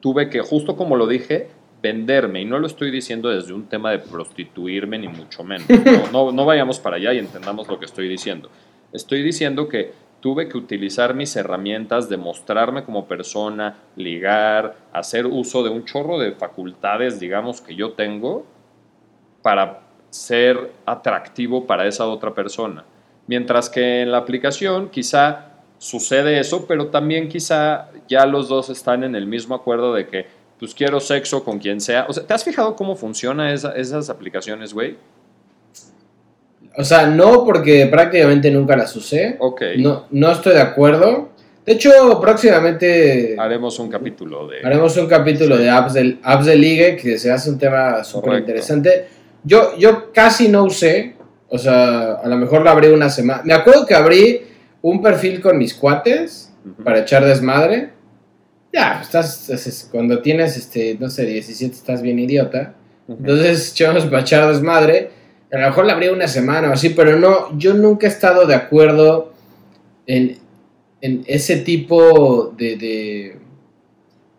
tuve que, justo como lo dije, venderme. Y no lo estoy diciendo desde un tema de prostituirme, ni mucho menos. No, no, no vayamos para allá y entendamos lo que estoy diciendo. Estoy diciendo que tuve que utilizar mis herramientas de mostrarme como persona, ligar, hacer uso de un chorro de facultades, digamos, que yo tengo para ser atractivo para esa otra persona. Mientras que en la aplicación quizá sucede eso, pero también quizá ya los dos están en el mismo acuerdo de que pues quiero sexo con quien sea. O sea, ¿te has fijado cómo funcionan esas aplicaciones, güey? O sea, no porque prácticamente nunca las usé. Ok. No, no estoy de acuerdo. De hecho, próximamente Haremos un capítulo de... haremos un capítulo de apps, del, apps de ligue que se hace un tema súper interesante. Yo, yo casi no usé, o sea, a lo mejor lo abrí una semana. Me acuerdo que abrí un perfil con mis cuates Ujú. para echar desmadre. Ya, estás, es- es- cuando tienes, este, no sé, 17 estás bien idiota. Entonces echamos para echar desmadre. A lo mejor la abrí una semana o así, pero no, yo nunca he estado de acuerdo en, en ese tipo de, de-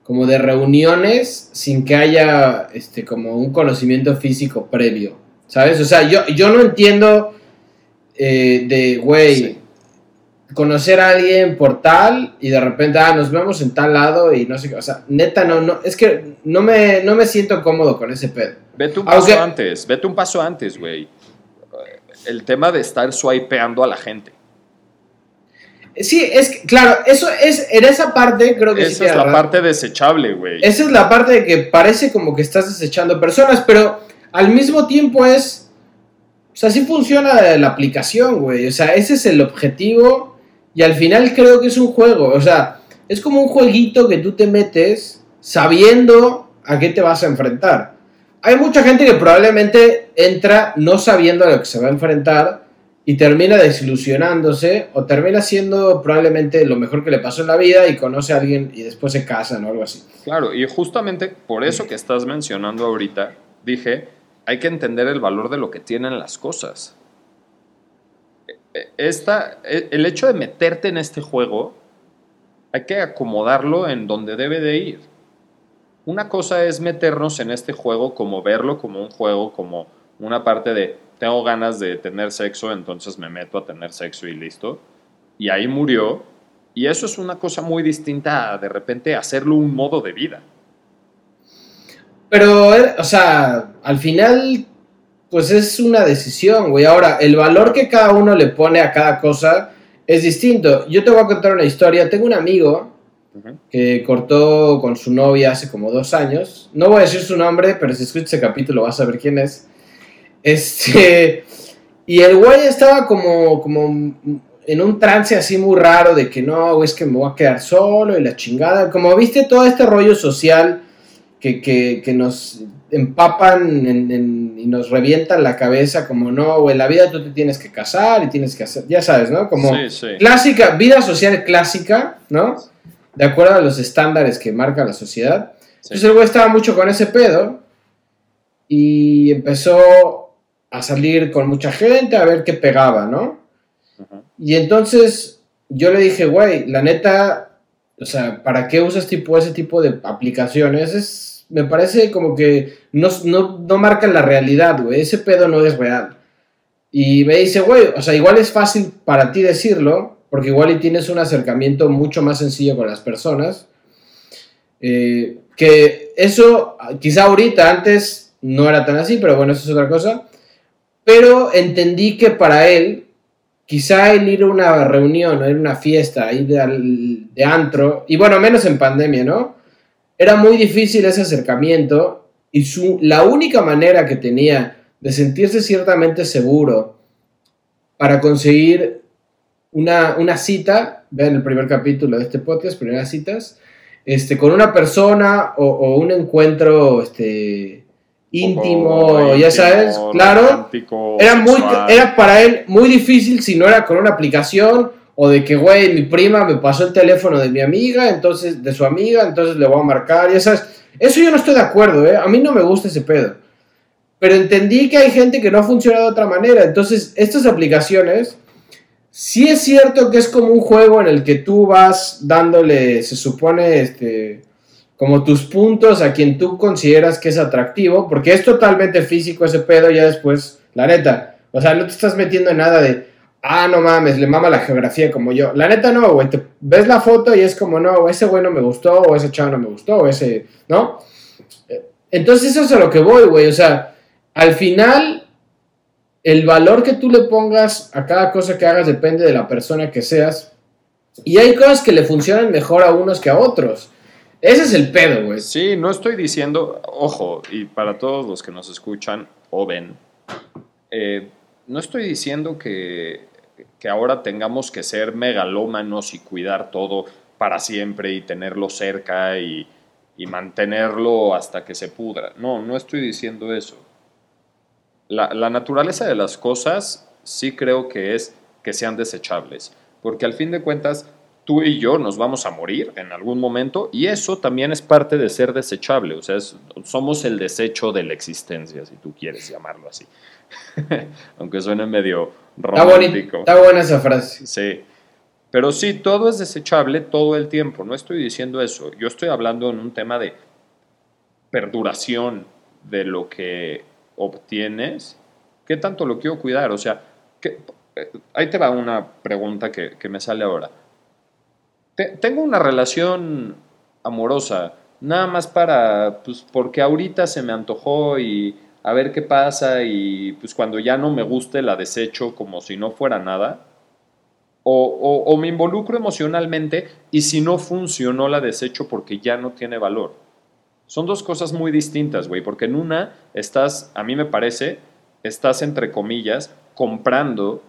como de reuniones sin que haya este como un conocimiento físico previo. ¿Sabes? O sea, yo, yo no entiendo eh, de, güey. Conocer a alguien por tal y de repente, ah, nos vemos en tal lado y no sé qué. O sea, neta, no, no, es que no me, no me siento cómodo con ese pedo. Vete un paso Aunque- antes, vete un paso antes, güey. El tema de estar swipeando a la gente. Sí, es que, claro, eso es, en esa parte creo que sí Esa es tiene la parte desechable, güey. Esa es la parte de que parece como que estás desechando personas, pero al mismo tiempo es. O sea, sí funciona la aplicación, güey. O sea, ese es el objetivo. Y al final creo que es un juego. O sea, es como un jueguito que tú te metes sabiendo a qué te vas a enfrentar. Hay mucha gente que probablemente entra no sabiendo a lo que se va a enfrentar y termina desilusionándose o termina siendo probablemente lo mejor que le pasó en la vida y conoce a alguien y después se casan o algo así. Claro, y justamente por eso que estás mencionando ahorita, dije, hay que entender el valor de lo que tienen las cosas. Esta, e- el hecho de meterte en este juego, hay que acomodarlo en donde debe de ir. Una cosa es meternos en este juego como verlo como un juego, como una parte de tengo ganas de tener sexo, entonces me meto a tener sexo y listo. Y ahí murió. Y eso es una cosa muy distinta a de repente hacerlo un modo de vida. Pero, eh, o sea, al final, pues es una decisión, güey. Ahora, el valor que cada uno le pone a cada cosa es distinto. Yo te voy a contar una historia. Tengo un amigo que cortó con su novia hace como dos años. No voy a decir su nombre, pero si escuchas ese capítulo vas a ver quién es. Este. Y el güey estaba como, como en un trance así muy raro de que no, güey, es que me voy a quedar solo y la chingada. Como viste todo este rollo social que, que, que nos empapan en- en- y nos revientan la cabeza, como no, güey, la vida tú te tienes que casar y tienes que hacer, ya sabes, ¿no? Como Sí, sí. clásica, vida social clásica, ¿no? De acuerdo a los estándares que marca la sociedad. Sí. Entonces el güey estaba mucho con ese pedo y empezó a salir con mucha gente a ver qué pegaba, ¿no? Y entonces yo le dije, güey, la neta, o sea, ¿para qué usas tipo ese tipo de aplicaciones? Es, me parece como que no, no, no marcan la realidad, güey. Ese pedo no es real. Y me dice, güey, o sea, igual es fácil para ti decirlo, porque igual y tienes un acercamiento mucho más sencillo con las personas. Eh, que eso, quizá ahorita, antes no era tan así, pero bueno, eso es otra cosa. Pero entendí que para él, quizá el ir a una reunión o ir a una fiesta, ir de, de antro, y bueno, menos en pandemia, ¿no? Era muy difícil ese acercamiento y su, la única manera que tenía de sentirse ciertamente seguro para conseguir una, una cita, vean el primer capítulo de este podcast, primeras citas, este, con una persona o, o un encuentro este, íntimo, ya sabes, claro, era, muy, era para él muy difícil si no era con una aplicación o de que, güey, mi prima me pasó el teléfono de mi amiga, entonces, de su amiga, entonces le voy a marcar, ya sabes. Eso yo no estoy de acuerdo, ¿eh? A mí no me gusta ese pedo. Pero entendí que hay gente que no funciona de otra manera. Entonces, estas aplicaciones, sí es cierto que es como un juego en el que tú vas dándole, se supone, este, como tus puntos a quien tú consideras que es atractivo, porque es totalmente físico ese pedo, ya después, la neta. O sea, no te estás metiendo en nada de, ah, no mames, le mama la geografía como yo. La neta no, güey, te ves la foto y es como, no, ese güey no me gustó, o ese chavo no me gustó, o ese, ¿no? Entonces eso es a lo que voy, güey, o sea, al final, el valor que tú le pongas a cada cosa que hagas depende de la persona que seas. Y hay cosas que le funcionan mejor a unos que a otros. Ese es el pedo, güey. Sí, no estoy diciendo, ojo, y para todos los que nos escuchan o ven, eh, no estoy diciendo que, que ahora tengamos que ser megalómanos y cuidar todo para siempre y tenerlo cerca y, mantenerlo hasta que se pudra. No, no estoy diciendo eso. La, la, naturaleza de las cosas sí creo que es que sean desechables, porque al fin de cuentas tú y yo nos vamos a morir en algún momento y eso también es parte de ser desechable, o sea, somos el desecho de la existencia, si tú quieres llamarlo así, aunque suene medio romántico. Está, está buena esa frase. Sí. Pero sí, todo es desechable todo el tiempo, no estoy diciendo eso, yo estoy hablando en un tema de perduración de lo que obtienes, ¿qué tanto lo quiero cuidar? O sea, que, ahí te va una pregunta que, que me sale ahora. Te, tengo una relación amorosa, nada más para, pues porque ahorita se me antojó y a ver qué pasa y pues cuando ya no me guste la desecho como si no fuera nada o, o, me involucro emocionalmente y si no funcionó la desecho porque ya no tiene valor. Son dos cosas muy distintas, güey, porque en una estás, a mí me parece, estás entre comillas comprando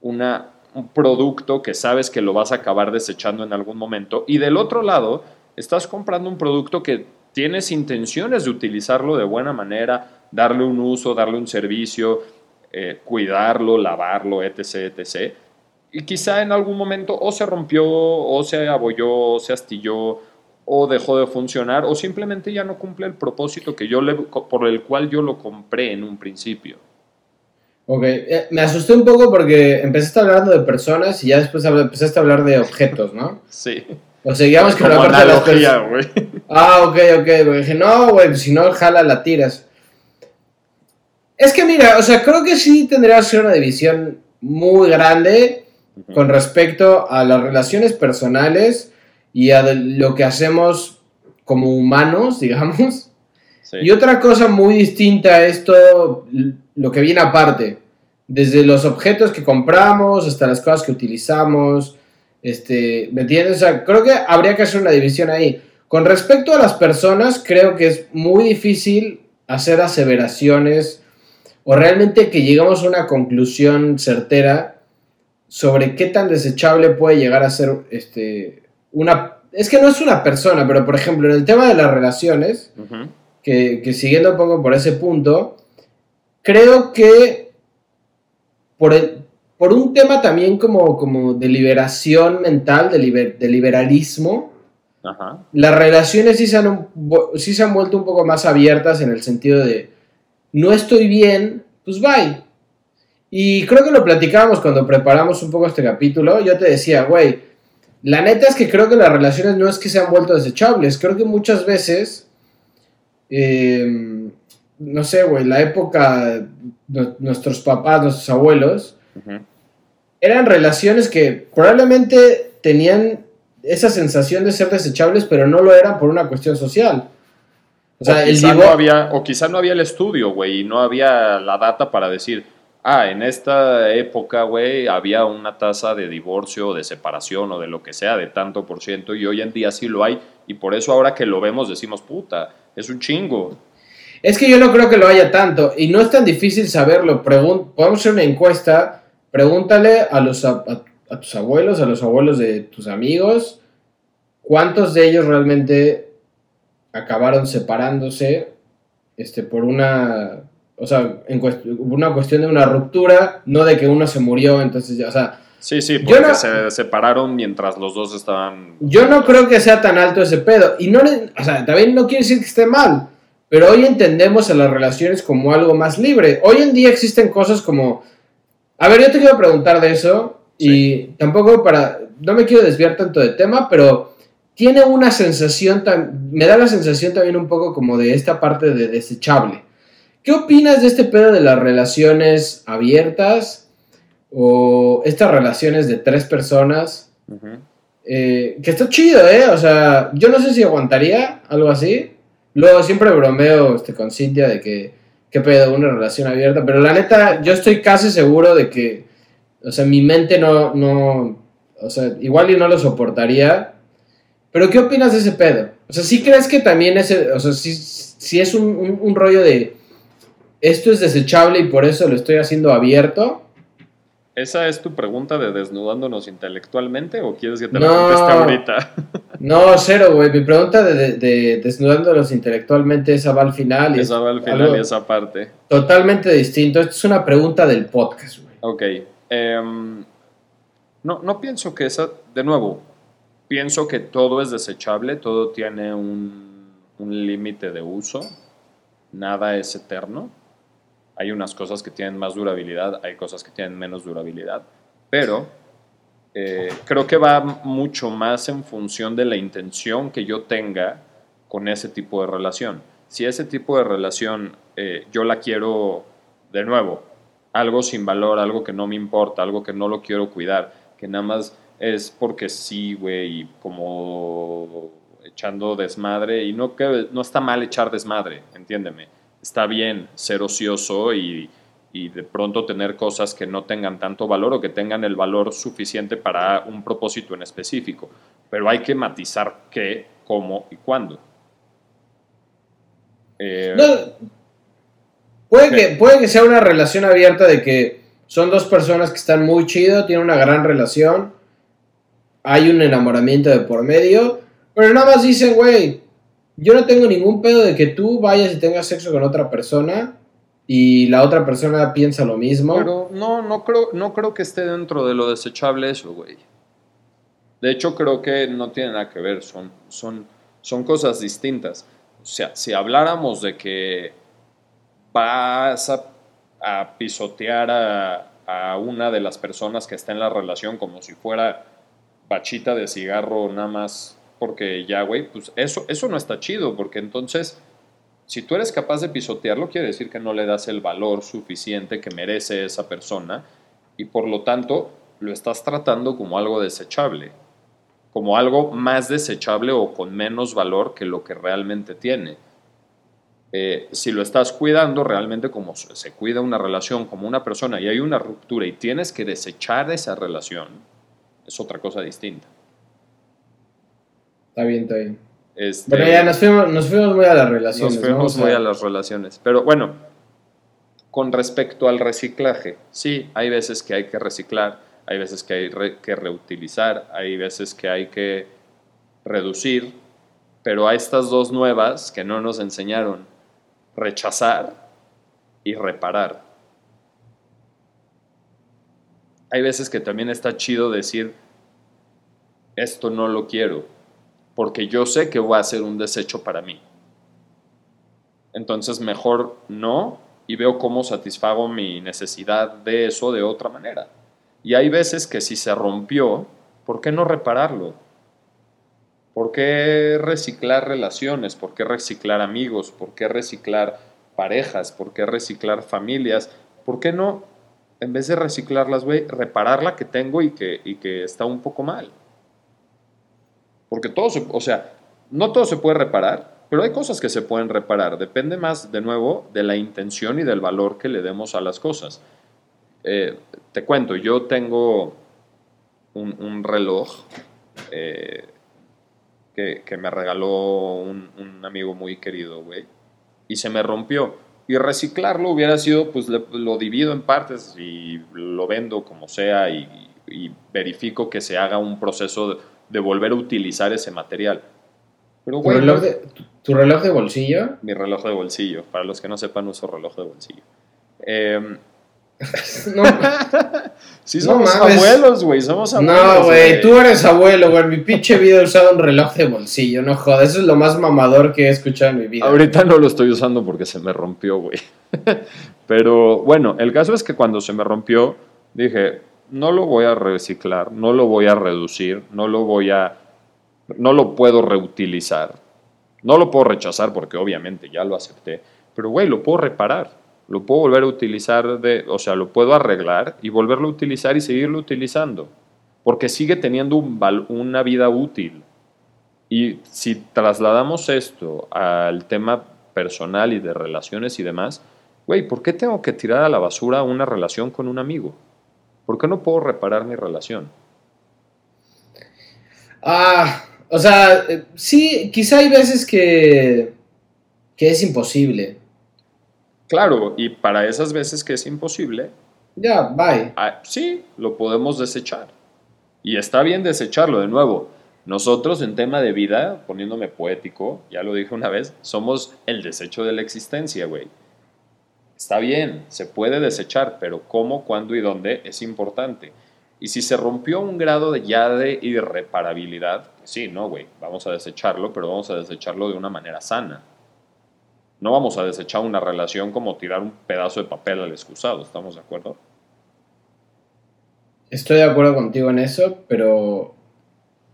una, un producto que sabes que lo vas a acabar desechando en algún momento y del otro lado estás comprando un producto que tienes intenciones de utilizarlo de buena manera, darle un uso, darle un servicio, eh, cuidarlo, lavarlo, etc., etc., y quizá en algún momento o se rompió, o se abolló, o se astilló, o dejó de funcionar, o simplemente ya no cumple el propósito que yo le, por el cual yo lo compré en un principio. Ok, eh, me asusté un poco porque empezaste hablando de personas y ya después empezaste a hablar de objetos, ¿no? Sí. O sea, digamos que la parte de las personas. Ah, ok, ok, güey. Dije, no, güey, si no, jala, la tiras. Es que mira, o sea, creo que sí tendría que ser una división muy grande con respecto a las relaciones personales y a lo que hacemos como humanos, digamos. Sí. Y otra cosa muy distinta es todo lo que viene aparte. Desde los objetos que compramos hasta las cosas que utilizamos. Este, ¿Me entiendes? O sea, creo que habría que hacer una división ahí. Con respecto a las personas, creo que es muy difícil hacer aseveraciones o realmente que llegamos a una conclusión certera sobre qué tan desechable puede llegar a ser este, una... Es que no es una persona, pero por ejemplo, en el tema de las relaciones, que, que siguiendo un poco por ese punto, creo que por, el- por un tema también como, como de liberación mental, de, liber- de liberalismo, Ajá. las relaciones sí se, han, sí se han vuelto un poco más abiertas en el sentido de no estoy bien, pues bye. Y creo que lo platicábamos cuando preparamos un poco este capítulo. Yo te decía, güey, la neta es que creo que las relaciones no es que se han vuelto desechables. Creo que muchas veces eh, no sé, güey, la época, nu- nuestros papás, nuestros abuelos, eran relaciones que probablemente tenían esa sensación de ser desechables, pero no lo eran por una cuestión social. O sea, o, el quizá no había, o quizá no había el estudio, güey, y no había la data para decir, ah, en esta época, güey, había una tasa de divorcio, o de separación o de lo que sea, de tanto por ciento, y hoy en día sí lo hay, y por eso ahora que lo vemos decimos, puta, es un chingo. Es que yo no creo que lo haya tanto, y no es tan difícil saberlo. Pregun- Podemos hacer una encuesta, pregúntale a, los, a tus abuelos, a los abuelos de tus amigos, cuántos de ellos realmente acabaron separándose este, por una, o sea, en cuest- una cuestión de una ruptura, no de que uno se murió, entonces ya, o sea, Sí, sí, porque no- se separaron mientras los dos estaban... yo no creo que sea tan alto ese pedo. Y no, o sea, también no quiere decir que esté mal. Pero hoy entendemos a las relaciones como algo más libre. Hoy en día existen cosas como. A ver, yo te quiero preguntar de eso. Y tampoco para. No me quiero desviar tanto de tema, pero tiene una sensación. tan- me da la sensación también un poco como de esta parte de desechable. ¿Qué opinas de este pedo de las relaciones abiertas? O estas relaciones de tres personas. Eh, que está chido, ¿eh? O sea, yo no sé si aguantaría algo así. Luego siempre bromeo este, con Cintia de que, qué pedo, una relación abierta. Pero la neta, yo estoy casi seguro de que, o sea, mi mente no, no, o sea, igual y no lo soportaría. Pero ¿qué opinas de ese pedo? O sea, ¿sí crees que también ese, o sea, sí, sí es un, un- un rollo de, esto es desechable y por eso lo estoy haciendo abierto? ¿Esa es tu pregunta de desnudándonos intelectualmente o quieres que te No. la conteste ahorita? No, cero, güey. Mi pregunta de, de, de desnudándolos intelectualmente, esa va al final. y Esa va al final y esa parte. Totalmente distinto. Esto es una pregunta del podcast, güey. Ok. em, no, no pienso que esa, de nuevo, pienso que todo es desechable, todo tiene un, un límite de uso, nada es eterno. Hay unas cosas que tienen más durabilidad, hay cosas que tienen menos durabilidad, pero eh, creo que va mucho más en función de la intención que yo tenga con ese tipo de relación. Si ese tipo de relación eh, yo la quiero de nuevo, algo sin valor, algo que no me importa, algo que no lo quiero cuidar, que nada más es porque sí, güey, y como echando desmadre, y no, que, no está mal echar desmadre, entiéndeme, está bien ser ocioso y, y de pronto tener cosas que no tengan tanto valor o que tengan el valor suficiente para un propósito en específico, pero hay que matizar qué, cómo y cuándo. Eh, No, puede, que, puede que sea una relación abierta de que son dos personas que están muy chido, tienen una gran relación, hay un enamoramiento de por medio, pero nada más dicen, güey, yo no tengo ningún pedo de que tú vayas y tengas sexo con otra persona y la otra persona piensa lo mismo. Pero no, no creo, no creo que esté dentro de lo desechable eso, güey. De hecho, creo que no tiene nada que ver, son, son, son cosas distintas. O sea, si habláramos de que vas a, pisotear a una de las personas que está en la relación como si fuera bachita de cigarro nada más porque ya, güey, pues eso, eso no está chido, porque entonces si tú eres capaz de pisotearlo, quiere decir que no le das el valor suficiente que merece esa persona y por lo tanto lo estás tratando como algo desechable, como algo más desechable o con menos valor que lo que realmente tiene. Eh, si lo estás cuidando realmente como se cuida una relación, como una persona y hay una ruptura y tienes que desechar esa relación, es otra cosa distinta. Está bien, está bien. Este, Bueno, ya nos fuimos, nos fuimos muy a las relaciones. Nos fuimos muy a las relaciones. Pero bueno, con respecto al reciclaje, sí, hay veces que hay que reciclar, hay veces que hay re- que reutilizar, hay veces que hay que reducir, pero a estas dos nuevas que no nos enseñaron, rechazar y reparar. Hay veces que también está chido decir, esto no lo quiero, porque yo sé que va a ser un desecho para mí. Entonces mejor no y veo cómo satisfago mi necesidad de eso de otra manera. Y hay veces que si se rompió, ¿por qué no repararlo? ¿Por qué reciclar relaciones? ¿Por qué reciclar amigos? ¿Por qué reciclar parejas? ¿Por qué reciclar familias? ¿Por qué no, en vez de reciclarlas, güey, reparar la que tengo y que, y que está un poco mal? Porque todo se, o sea, no todo se puede reparar, pero hay cosas que se pueden reparar. Depende más, de nuevo, de la intención y del valor que le demos a las cosas. Eh, te cuento, yo tengo un, reloj eh, que, que, me regaló un, un, amigo muy querido, güey, y se me rompió. Y reciclarlo hubiera sido, pues le, lo divido en partes y lo vendo como sea y, y verifico que se haga un proceso de, de volver a utilizar ese material. Pero, ¿Tu, reloj de, ¿Tu reloj de bolsillo? Mi reloj de bolsillo. Para los que no sepan, uso reloj de bolsillo. Eh, no. sí, somos no abuelos, güey. Somos abuelos. No, güey. Tú eres abuelo, güey. Mi pinche vida he usado un reloj de bolsillo. No jodas. Eso es lo más mamador que he escuchado en mi vida. Ahorita no lo estoy usando porque se me rompió, güey. Pero bueno, el caso es que cuando se me rompió, dije, no lo voy a reciclar, no lo voy a reducir, no lo voy a no lo puedo reutilizar. No lo puedo rechazar porque obviamente ya lo acepté, pero güey, lo puedo reparar. Lo puedo volver a utilizar, de, o sea, lo puedo arreglar y volverlo a utilizar y seguirlo utilizando. Porque sigue teniendo un, una vida útil. Y si trasladamos esto al tema personal y de relaciones y demás, güey, ¿por qué tengo que tirar a la basura una relación con un amigo? ¿Por qué no puedo reparar mi relación? Ah, o sea, eh, sí, quizá hay veces que, que es imposible. Claro, y para esas veces que es imposible. Ya, bye. Ah, sí, lo podemos desechar. Y está bien desecharlo de nuevo. Nosotros en tema de vida, poniéndome poético, ya lo dije una vez, somos el desecho de la existencia, güey. Está bien, se puede desechar, pero cómo, cuándo y dónde es importante. Y si se rompió un grado de ya de irreparabilidad, pues sí, no, güey, vamos a desecharlo, pero vamos a desecharlo de una manera sana. No vamos a desechar una relación como tirar un pedazo de papel al excusado, ¿estamos de acuerdo? Estoy de acuerdo contigo en eso, pero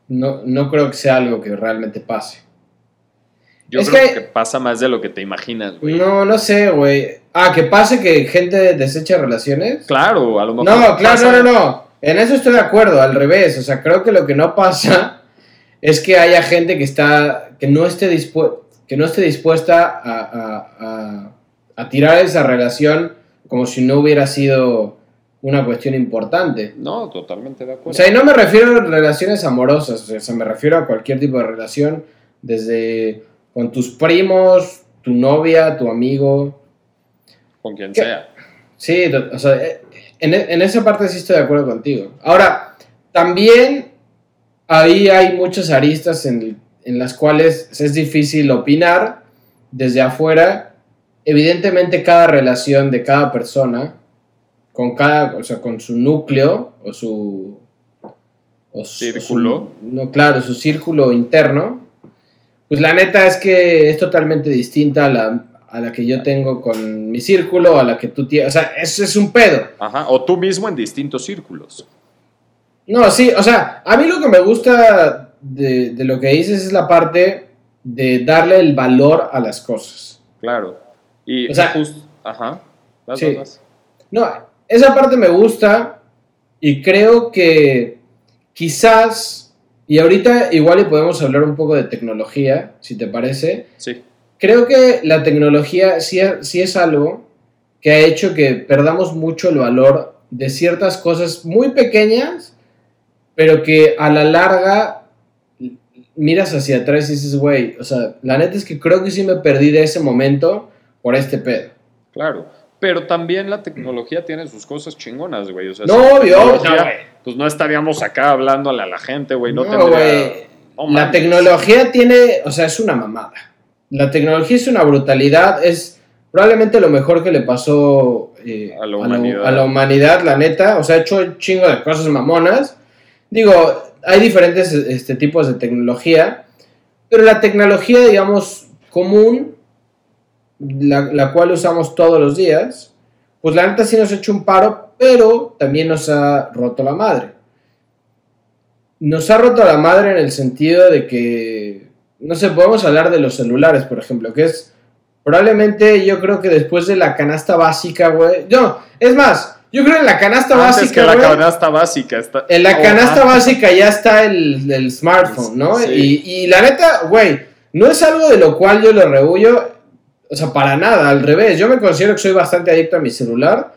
no, no creo que sea algo que realmente pase. Yo creo que, que, pasa más de lo que te imaginas, güey. No, no sé, güey. Ah, que pase que gente desecha relaciones. Claro, a lo mejor. No, claro, no, no, no. En eso estoy de acuerdo, al revés. O sea, creo que lo que no pasa es que haya gente que está. que no esté, que no esté dispuesta a, a, a, tirar esa relación como si no hubiera sido una cuestión importante. No, totalmente de acuerdo. O sea, y no me refiero a relaciones amorosas, o sea, me refiero a cualquier tipo de relación, desde con tus primos, tu novia, tu amigo. Con quien sea. Sí, o sea, en, en, esa parte sí estoy de acuerdo contigo. Ahora, también ahí hay muchas aristas en, en las cuales es difícil opinar desde afuera. Evidentemente cada relación de cada persona, con cada, o sea, con su núcleo o su... O círculo. Su, no, claro, su círculo interno, pues la neta es que es totalmente distinta a la, a la que yo tengo con mi círculo, a la que tú tienes. O sea, eso es un pedo. Ajá, o tú mismo en distintos círculos. No, sí, o sea, a mí lo que me gusta de, de lo que dices es la parte de darle el valor a las cosas. Claro. Y, o sea, ajá. Sí. No, esa parte me gusta y creo que quizás, y ahorita igual y podemos hablar un poco de tecnología, si te parece. Sí creo que la tecnología sí, sí, es algo que ha hecho que perdamos mucho el valor de ciertas cosas muy pequeñas, pero que a la larga miras hacia atrás y dices, güey, o sea, la neta es que creo que sí me perdí de ese momento por este pedo. Claro, pero también la tecnología tiene sus cosas chingonas, güey. O sea, no, obvio, no, pues no estaríamos acá hablándole a la gente, güey. No, no tendría... la tecnología tiene, o sea, es una mamada la tecnología es una brutalidad, es probablemente lo mejor que le pasó eh, a, la. A, la, a, la humanidad, la neta. O sea, ha hecho un chingo de cosas mamonas. Digo, hay diferentes este, tipos de tecnología, pero la tecnología, digamos, común, la, la, cual usamos todos los días, pues la neta sí nos ha hecho un paro, pero también nos ha roto la madre. Nos ha roto la madre en el sentido de que no sé, podemos hablar de los celulares, por ejemplo, que es Probablemente yo creo que después de la canasta básica, güey. No, es más, yo creo que en la canasta Antes básica. que la güey, canasta básica está. En la Oh, canasta ah, básica ya está el, el smartphone, ¿no? Sí. Y, y la neta, güey, no es algo de lo cual yo lo rehuyo, o sea, para nada, al revés. Yo me considero que soy bastante adicto a mi celular,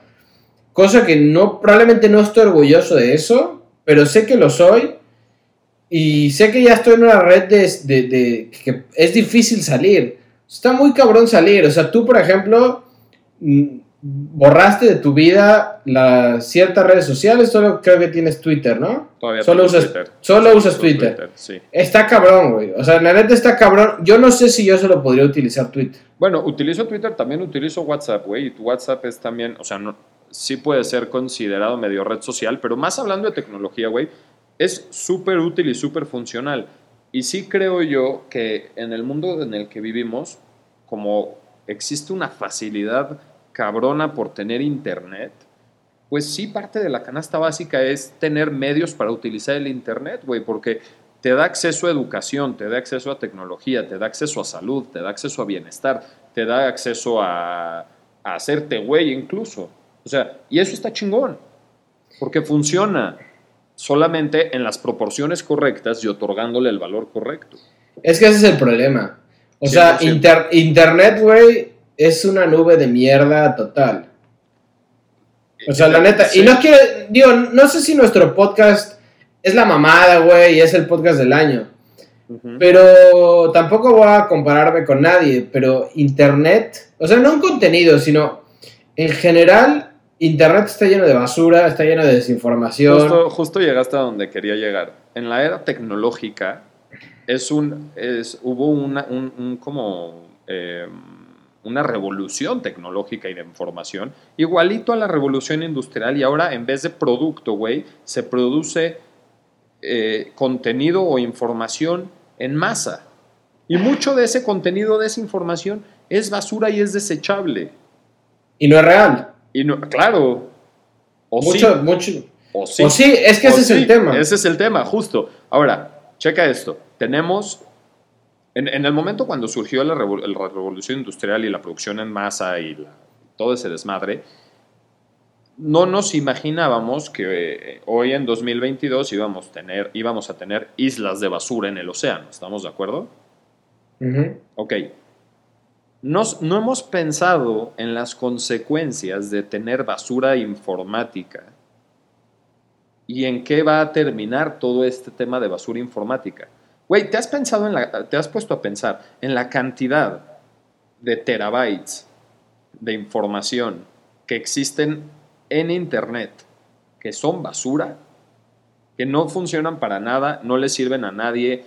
cosa que no, probablemente no estoy orgulloso de eso, pero sé que lo soy. Y sé que ya estoy en una red de, de- de- que es difícil salir. Está muy cabrón salir. O sea, tú, por ejemplo, mm, borraste de tu vida las ciertas redes sociales, solo creo que tienes Twitter, ¿no? Todavía Solo usas- Twitter. solo Sí, usas Twitter. Sí. Está cabrón, güey. O sea, la neta está cabrón. Yo no sé si yo solo podría utilizar Twitter. Bueno, utilizo Twitter, también utilizo WhatsApp, güey. Y tu WhatsApp es también, o sea, no, sí puede ser considerado medio red social, pero más hablando de tecnología, güey, es súper útil y súper funcional. Y sí creo yo que en el mundo en el que vivimos, como existe una facilidad cabrona por tener internet, pues sí parte de la canasta básica es tener medios para utilizar el internet, güey, porque te da acceso a educación, te da acceso a tecnología, te da acceso a salud, te da acceso a bienestar, te da acceso a, a hacerte güey incluso. O sea, y eso está chingón, porque funciona solamente en las proporciones correctas y otorgándole el valor correcto. Es que ese es el problema. O sea, 100%. inter- Internet, güey, es una nube de mierda total. O sea, la neta. Sí. Y no quiero. Digo, no sé si nuestro podcast es la mamada, güey, y es el podcast del año. Pero tampoco voy a compararme con nadie. Pero Internet, o sea, no un contenido, sino en general, Internet está lleno de basura, está lleno de desinformación. Justo, justo llegaste a donde quería llegar. En la era tecnológica es un, es, hubo una, un, un como eh, una revolución tecnológica y de información, igualito a la revolución industrial y ahora en vez de producto, güey, se produce eh, contenido o información en masa. Y mucho de ese contenido, de esa información, es basura y es desechable. Y no es real. Y no, claro. O mucho, sí, mucho. o sí. O sí, es que ese es el tema. Ese es el tema, justo. Ahora, checa esto. Tenemos, en, en el momento cuando surgió la, revo- la revolución industrial y la producción en masa y la- todo ese desmadre, no nos imaginábamos que eh, hoy en 2022 íbamos, tener, íbamos a tener islas de basura en el océano. ¿Estamos de acuerdo? Ujú. Ok. Nos- no hemos pensado en las consecuencias de tener basura informática y en qué va a terminar todo este tema de basura informática. Güey, ¿te has pensado en la, te has puesto a pensar en la cantidad de terabytes de información que existen en internet que son basura, que no funcionan para nada, no le sirven a nadie,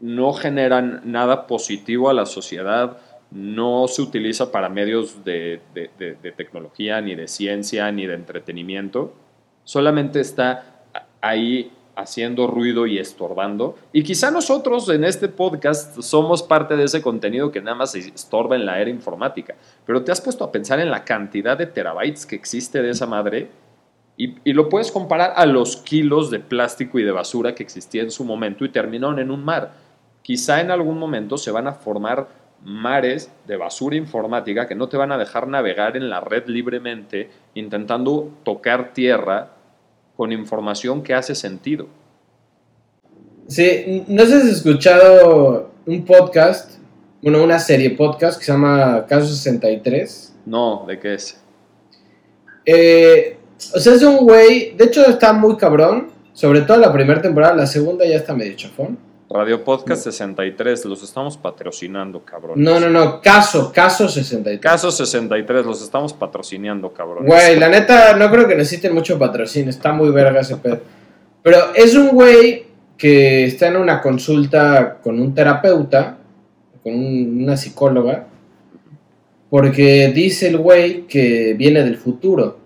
no generan nada positivo a la sociedad, no se utiliza para medios de, de- de- tecnología, ni de ciencia, ni de entretenimiento, solamente está ahí haciendo ruido y estorbando. Y quizá nosotros en este podcast somos parte de ese contenido que nada más se estorba en la era informática, pero te has puesto a pensar en la cantidad de terabytes que existe de esa madre y, y lo puedes comparar a los kilos de plástico y de basura que existía en su momento y terminaron en un mar. Quizá en algún momento se van a formar mares de basura informática que no te van a dejar navegar en la red libremente intentando tocar tierra con información que hace sentido. Sí, no sé si has escuchado un podcast, bueno, una serie podcast que se llama Caso 63. No, ¿de qué es? Eh, o sea, es un güey, de hecho está muy cabrón, sobre todo la primera temporada, la segunda ya está medio chafón. Radio Podcast 63, los estamos patrocinando, cabrón. No, no, no, Caso, Caso 63. Caso 63, los estamos patrocinando, cabrón. Güey, la neta, no creo que necesiten mucho patrocinio, está muy verga ese pedo. Pero es un güey que está en una consulta con un terapeuta, con un- una psicóloga, porque dice el güey que viene del futuro,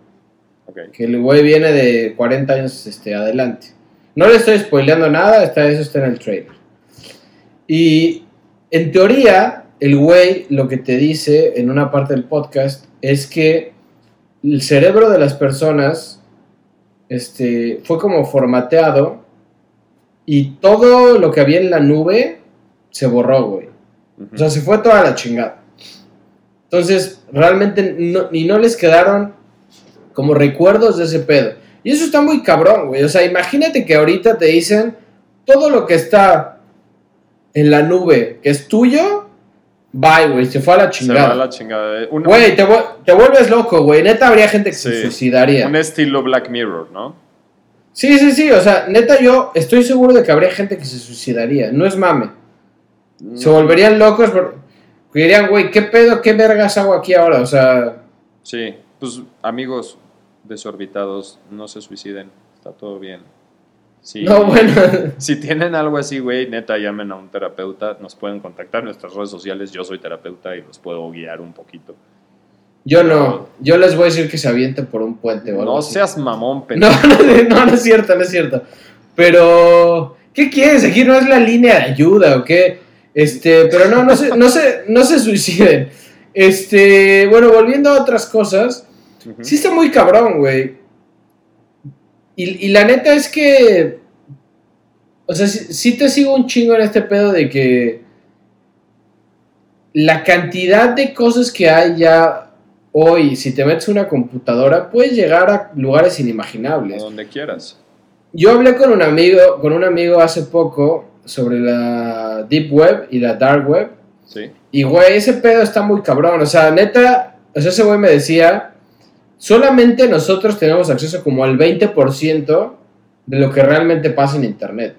que el güey viene de 40 años este, adelante. No le estoy spoileando nada, está, eso está en el trailer. Y en teoría, el güey lo que te dice en una parte del podcast es que el cerebro de las personas este, fue como formateado y todo lo que había en la nube se borró, güey. O sea, se fue toda la chingada. Entonces, realmente, no, y no les quedaron como recuerdos de ese pedo. Y eso está muy cabrón, güey. O sea, imagínate que ahorita te dicen todo lo que está en la nube que es tuyo, bye, güey, se fue a la Se va a chingada. la chingada. Un- Güey, te, vu- te vuelves loco, güey. Neta habría gente que se suicidaría. Un estilo Black Mirror, ¿no? Sí, sí, sí. O sea, neta yo estoy seguro de que habría gente que se suicidaría. No es mame. Se volverían locos. por- Dirían, güey, ¿qué pedo, qué vergas hago aquí ahora? O sea, Sí, pues amigos desorbitados, no se suiciden, está todo bien. Sí. no, bueno. Si tienen algo así, güey, neta, llamen a un terapeuta, nos pueden contactar en nuestras redes sociales, yo soy terapeuta y los puedo guiar un poquito. Yo no. Yo les voy a decir que se avienten por un puente o algo No así. seas mamón, No, pendejo. no, no es cierto, no es cierto. Pero, ¿qué quieres? Aquí no es la línea de ayuda, ¿o qué? Este, pero no, no se, no se, no se suiciden. Este, bueno, volviendo a otras cosas, sí está muy cabrón, güey. Y, y la neta es que, o sea, sí, sí te sigo un chingo en este pedo de que la cantidad de cosas que hay ya hoy, si te metes una computadora, puedes llegar a lugares A inimaginables. donde quieras. Yo hablé con un amigo, con un amigo hace poco sobre la Deep Web y la Dark Web. Sí. Y güey, ese pedo está muy cabrón. O sea, neta, o sea, ese güey me decía, solamente nosotros tenemos acceso como al 20% de lo que realmente pasa en Internet.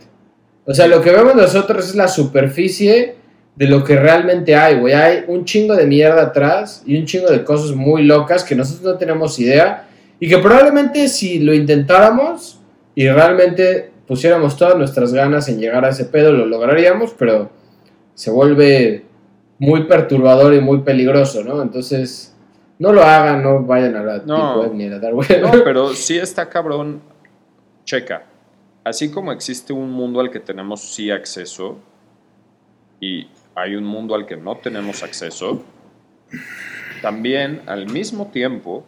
O sea, lo que vemos nosotros es la superficie de lo que realmente hay, güey. Hay un chingo de mierda atrás y un chingo de cosas muy locas que nosotros no tenemos idea y que probablemente si lo intentáramos y realmente pusiéramos todas nuestras ganas en llegar a ese pedo, lo lograríamos, pero se vuelve muy perturbador y muy peligroso, ¿no? Entonces, no lo hagan, no vayan a la No. Deep Web ni a la Dark Web. No, pero sí está cabrón. Checa. Así como existe un mundo al que tenemos sí acceso y hay un mundo al que no tenemos acceso, también al mismo tiempo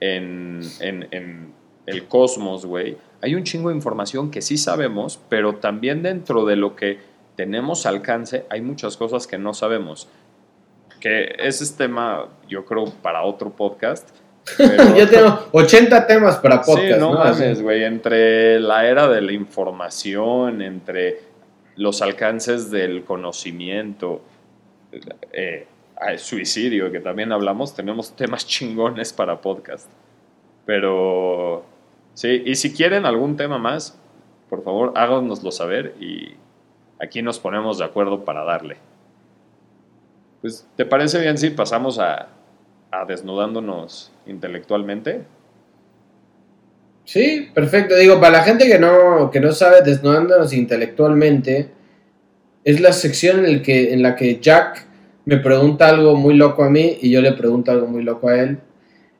en, en- en el cosmos, güey, hay un chingo de información que sí sabemos, pero también dentro de lo que tenemos alcance hay muchas cosas que no sabemos. Que ese es tema, yo creo, para otro podcast. pero- Yo tengo 80 temas para podcast, sí, no, ¿no? mames, güey. Entre la era de la información, entre los alcances del conocimiento, eh, ah, suicidio, que también hablamos, tenemos temas chingones para podcast. Pero, sí, y si quieren algún tema más, por favor, háganoslo saber y aquí nos ponemos de acuerdo para darle. Pues, ¿te parece bien si pasamos a, a desnudándonos intelectualmente? Sí, perfecto. Digo, para la gente que no, que no sabe, desnudándonos intelectualmente, es la sección en, el que, en la que Jack me pregunta algo muy loco a mí y yo le pregunto algo muy loco a él.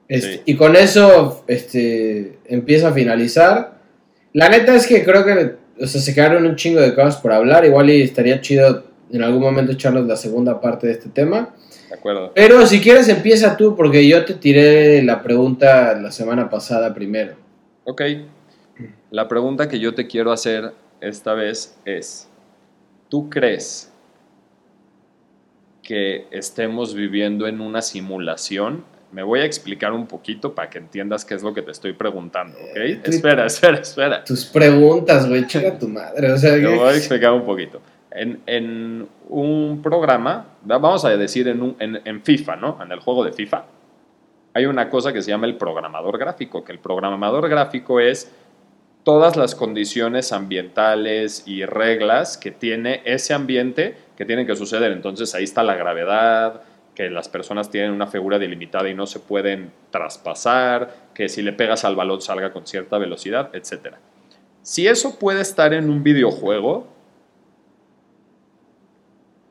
Este, Sí. Y con eso este, empieza a finalizar. La neta es que creo que o sea, se quedaron un chingo de cosas por hablar. Igual y estaría chido en algún momento echarnos la segunda parte de este tema. ¿De acuerdo? Pero si quieres empieza tú porque yo te tiré la pregunta la semana pasada primero. Ok. La pregunta que yo te quiero hacer esta vez es, ¿tú crees que estemos viviendo en una simulación? Me voy a explicar un poquito para que entiendas qué es lo que te estoy preguntando, ¿ok? tú- Espera, espera, espera. Tus preguntas, güey, chica tu madre. O sea, Te que- voy a explicar un poquito. En, un programa, va- vamos a decir en, un- en FIFA, ¿no? En el juego de FIFA, hay una cosa que se llama el programador gráfico, que el programador gráfico es todas las condiciones ambientales y reglas que tiene ese ambiente que tienen que suceder. Entonces ahí está la gravedad, que las personas tienen una figura delimitada y no se pueden traspasar, que si le pegas al balón salga con cierta velocidad, etc. Si eso puede estar en un videojuego,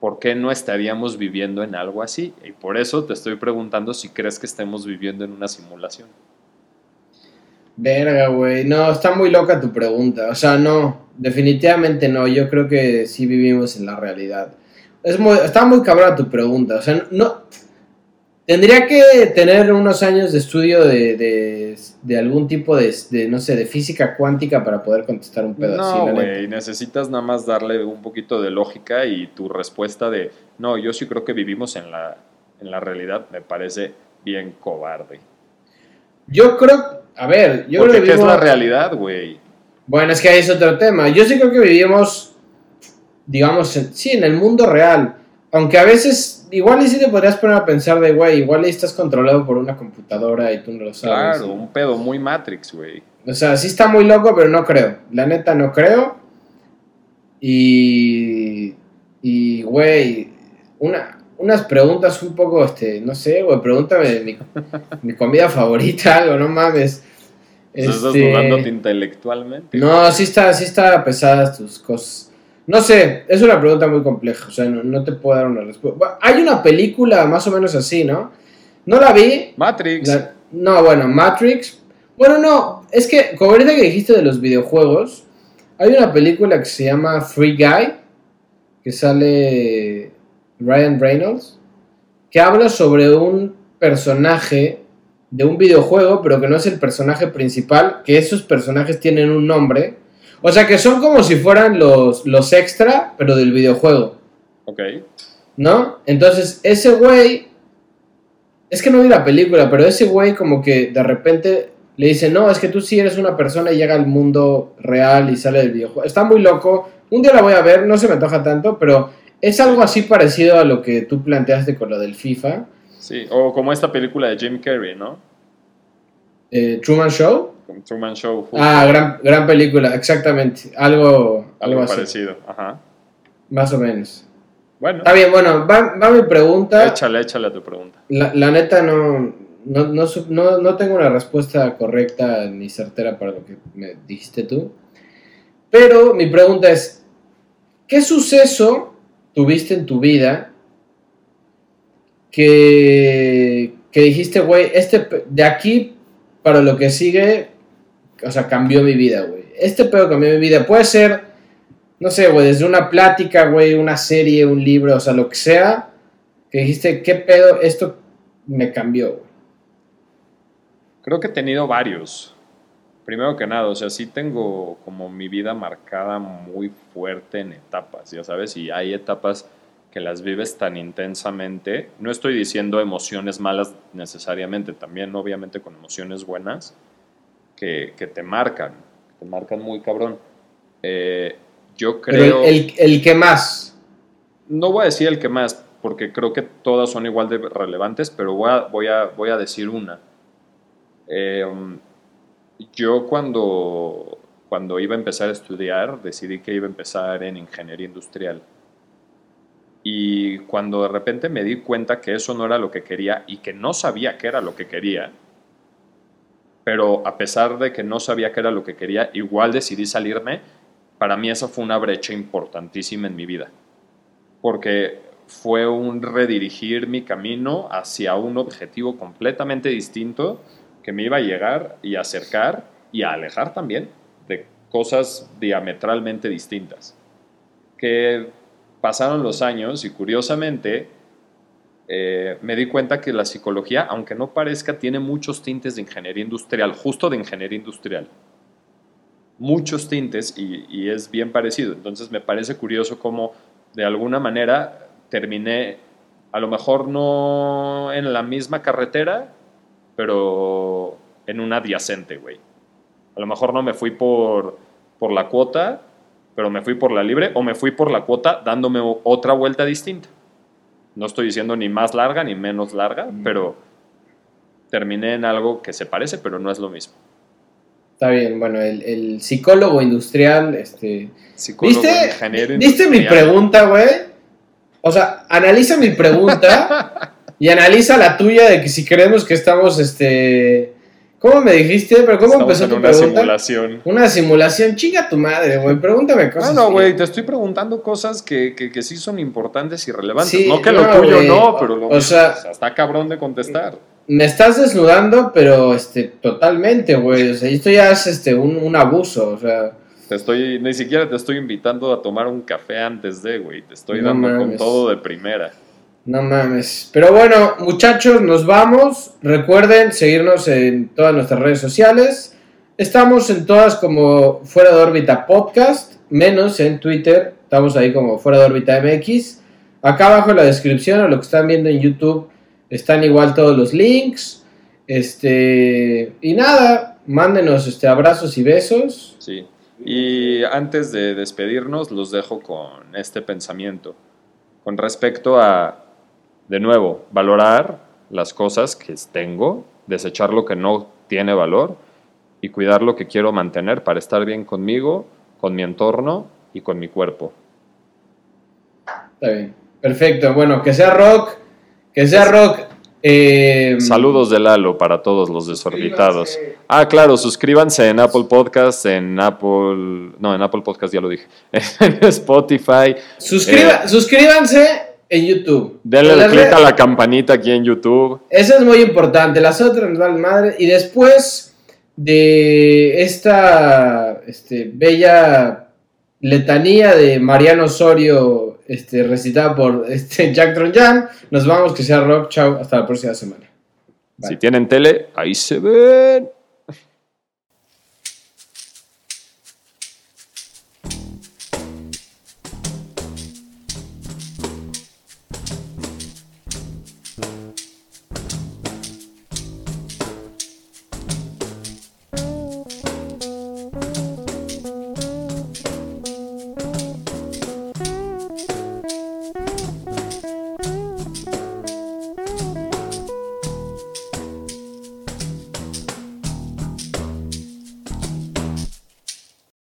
¿por qué no estaríamos viviendo en algo así? Y por eso te estoy preguntando si crees que estemos viviendo en una simulación. Verga, güey. No, está muy loca tu pregunta. O sea, no, definitivamente no. Yo creo que sí vivimos en la realidad. Es muy, está muy cabrona tu pregunta. O sea, no. Tendría que tener unos años de estudio de, de, de algún tipo de, de, no sé, de física cuántica para poder contestar un así. No, güey, necesitas nada más darle un poquito de lógica y tu respuesta de, no, yo sí creo que vivimos en la, en la realidad me parece bien cobarde. Yo creo, a ver, yo Porque creo que ¿qué es la vivimos- realidad, güey? Bueno, es que ahí es otro tema. Yo sí creo que vivimos, digamos, en- sí, en el mundo real. Aunque a veces, igual y sí te podrías poner a pensar de, güey, igual y estás controlado por una computadora y tú no lo sabes. Claro, un pedo muy Matrix, güey. O sea, sí está muy loco, pero no creo. La neta no creo. Y. Y, güey, una, unas preguntas un poco, este, no sé, güey, pregúntame mi, mi comida favorita, algo, no mames. Estás Este, dudándote intelectualmente. No, sí está, sí está pesadas tus cosas. No sé, es una pregunta muy compleja, o sea, no, no te puedo dar una respuesta. Bueno, Hay una película más o menos así, ¿no? No la vi. Matrix. la- no, bueno, Matrix. Bueno, no, es que, como ahorita que dijiste de los videojuegos, hay una película que se llama Free Guy, que sale Ryan Reynolds, que habla sobre un personaje de un videojuego, pero que no es el personaje principal, que esos personajes tienen un nombre. O sea, que son como si fueran los, los extra, pero del videojuego, Ok. ¿no? Entonces, ese güey, es que no vi la película, pero ese güey como que de repente le dice, no, es que tú sí eres una persona y llega al mundo real y sale del videojuego. Está muy loco. Un día la voy a ver, no se me antoja tanto, pero es algo así parecido a lo que tú planteaste con lo del FIFA. Sí, o como esta película de Jim Carrey, ¿no? Eh, Truman Show. Con Truman Show. justo. Ah, gran, gran película, exactamente. Algo, algo, algo así, parecido. Ajá. más o menos. Bueno, Está bien, bueno, va, va mi pregunta. échale, échale a tu pregunta. La, la neta no, no, no, no, no tengo una respuesta correcta ni certera para lo que me dijiste tú. Pero mi pregunta es, ¿qué suceso tuviste en tu vida que, que dijiste, güey, este, de aquí para lo que sigue, o sea, cambió mi vida, güey? Este pedo cambió mi vida. Puede ser, no sé, güey, desde una plática, güey, una serie, un libro, o sea, lo que sea, que dijiste, ¿qué pedo? Esto me cambió. Creo que he tenido varios. Primero que nada, o sea, sí tengo como mi vida marcada muy fuerte en etapas, ya sabes, y hay etapas que las vives tan intensamente. No estoy diciendo emociones malas necesariamente, también obviamente con emociones buenas que, que te marcan, te marcan muy cabrón. Eh, yo Pero creo... el, el, el que más. No voy a decir el que más, porque creo que todas son igual de relevantes, pero voy a, voy a, voy a decir una. Eh, um, yo cuando, cuando iba a empezar a estudiar, decidí que iba a empezar en ingeniería industrial. Y cuando de repente me di cuenta que eso no era lo que quería y que no sabía qué era lo que quería, pero a pesar de que no sabía qué era lo que quería, igual decidí salirme, para mí esa fue una brecha importantísima en mi vida porque fue un redirigir mi camino hacia un objetivo completamente distinto que me iba a llegar y acercar y a alejar también de cosas diametralmente distintas. Que pasaron los años y curiosamente eh, me di cuenta que la psicología, aunque no parezca, tiene muchos tintes de ingeniería industrial, justo de ingeniería industrial. Muchos tintes y, y es bien parecido. Entonces me parece curioso cómo de alguna manera terminé, a lo mejor no en la misma carretera, pero en una adyacente, güey. A lo mejor no me fui por, por la cuota, pero me fui por la libre, o me fui por la cuota dándome otra vuelta distinta. No estoy diciendo ni más larga ni menos larga, pero terminé en algo que se parece, pero no es lo mismo. Está bien, bueno, el, el psicólogo industrial, este... Psicólogo, ¿Viste, ingeniero ¿Viste mi pregunta, güey? O sea, analiza mi pregunta y analiza la tuya de que si creemos que estamos, este... ¿Cómo me dijiste? ¿Pero cómo Estamos empezó en tu una pregunta? simulación. Una simulación, chinga tu madre, güey. Pregúntame cosas. No, no, güey, te estoy preguntando cosas que, que, que sí son importantes y relevantes. Sí, no que no, lo tuyo no, pero lo O mío, sea- está cabrón de contestar. Me estás desnudando, pero este, totalmente, güey. O sea, esto ya es este, un, un abuso, o sea. Te estoy, ni siquiera te estoy invitando a tomar un café antes de, güey. Te estoy No dando con todo de primera. No mames. Pero bueno, muchachos, nos vamos. Recuerden seguirnos en todas nuestras redes sociales. Estamos en todas como Fuera de órbita podcast, menos en Twitter. Estamos ahí como Fuera de órbita MX. Acá abajo en la descripción o lo que están viendo en YouTube Están igual todos los links. Este, y nada, mándenos este, abrazos y besos. Sí. Y antes de despedirnos, los dejo con este pensamiento. Con respecto a, de nuevo, valorar las cosas que tengo, desechar lo que no tiene valor y cuidar lo que quiero mantener para estar bien conmigo, con mi entorno y con mi cuerpo. Está bien. Perfecto. Bueno, que sea rock. Que sea rock. eh, Saludos de Lalo para todos los desorbitados. Ah, claro, suscríbanse en Apple Podcast, en Apple... No, en Apple Podcast ya lo dije. En Spotify. suscriba- Eh, suscríbanse en YouTube. Denle re- a la campanita aquí en YouTube. Eso es muy importante. Las otras nos valen madre. Y después de esta este, bella letanía de Mariano Osorio este, recitada por este, Jack Tronjan, nos vamos. Que sea rock. Chao. Hasta la próxima semana. Bye. Si tienen tele, ahí se ven.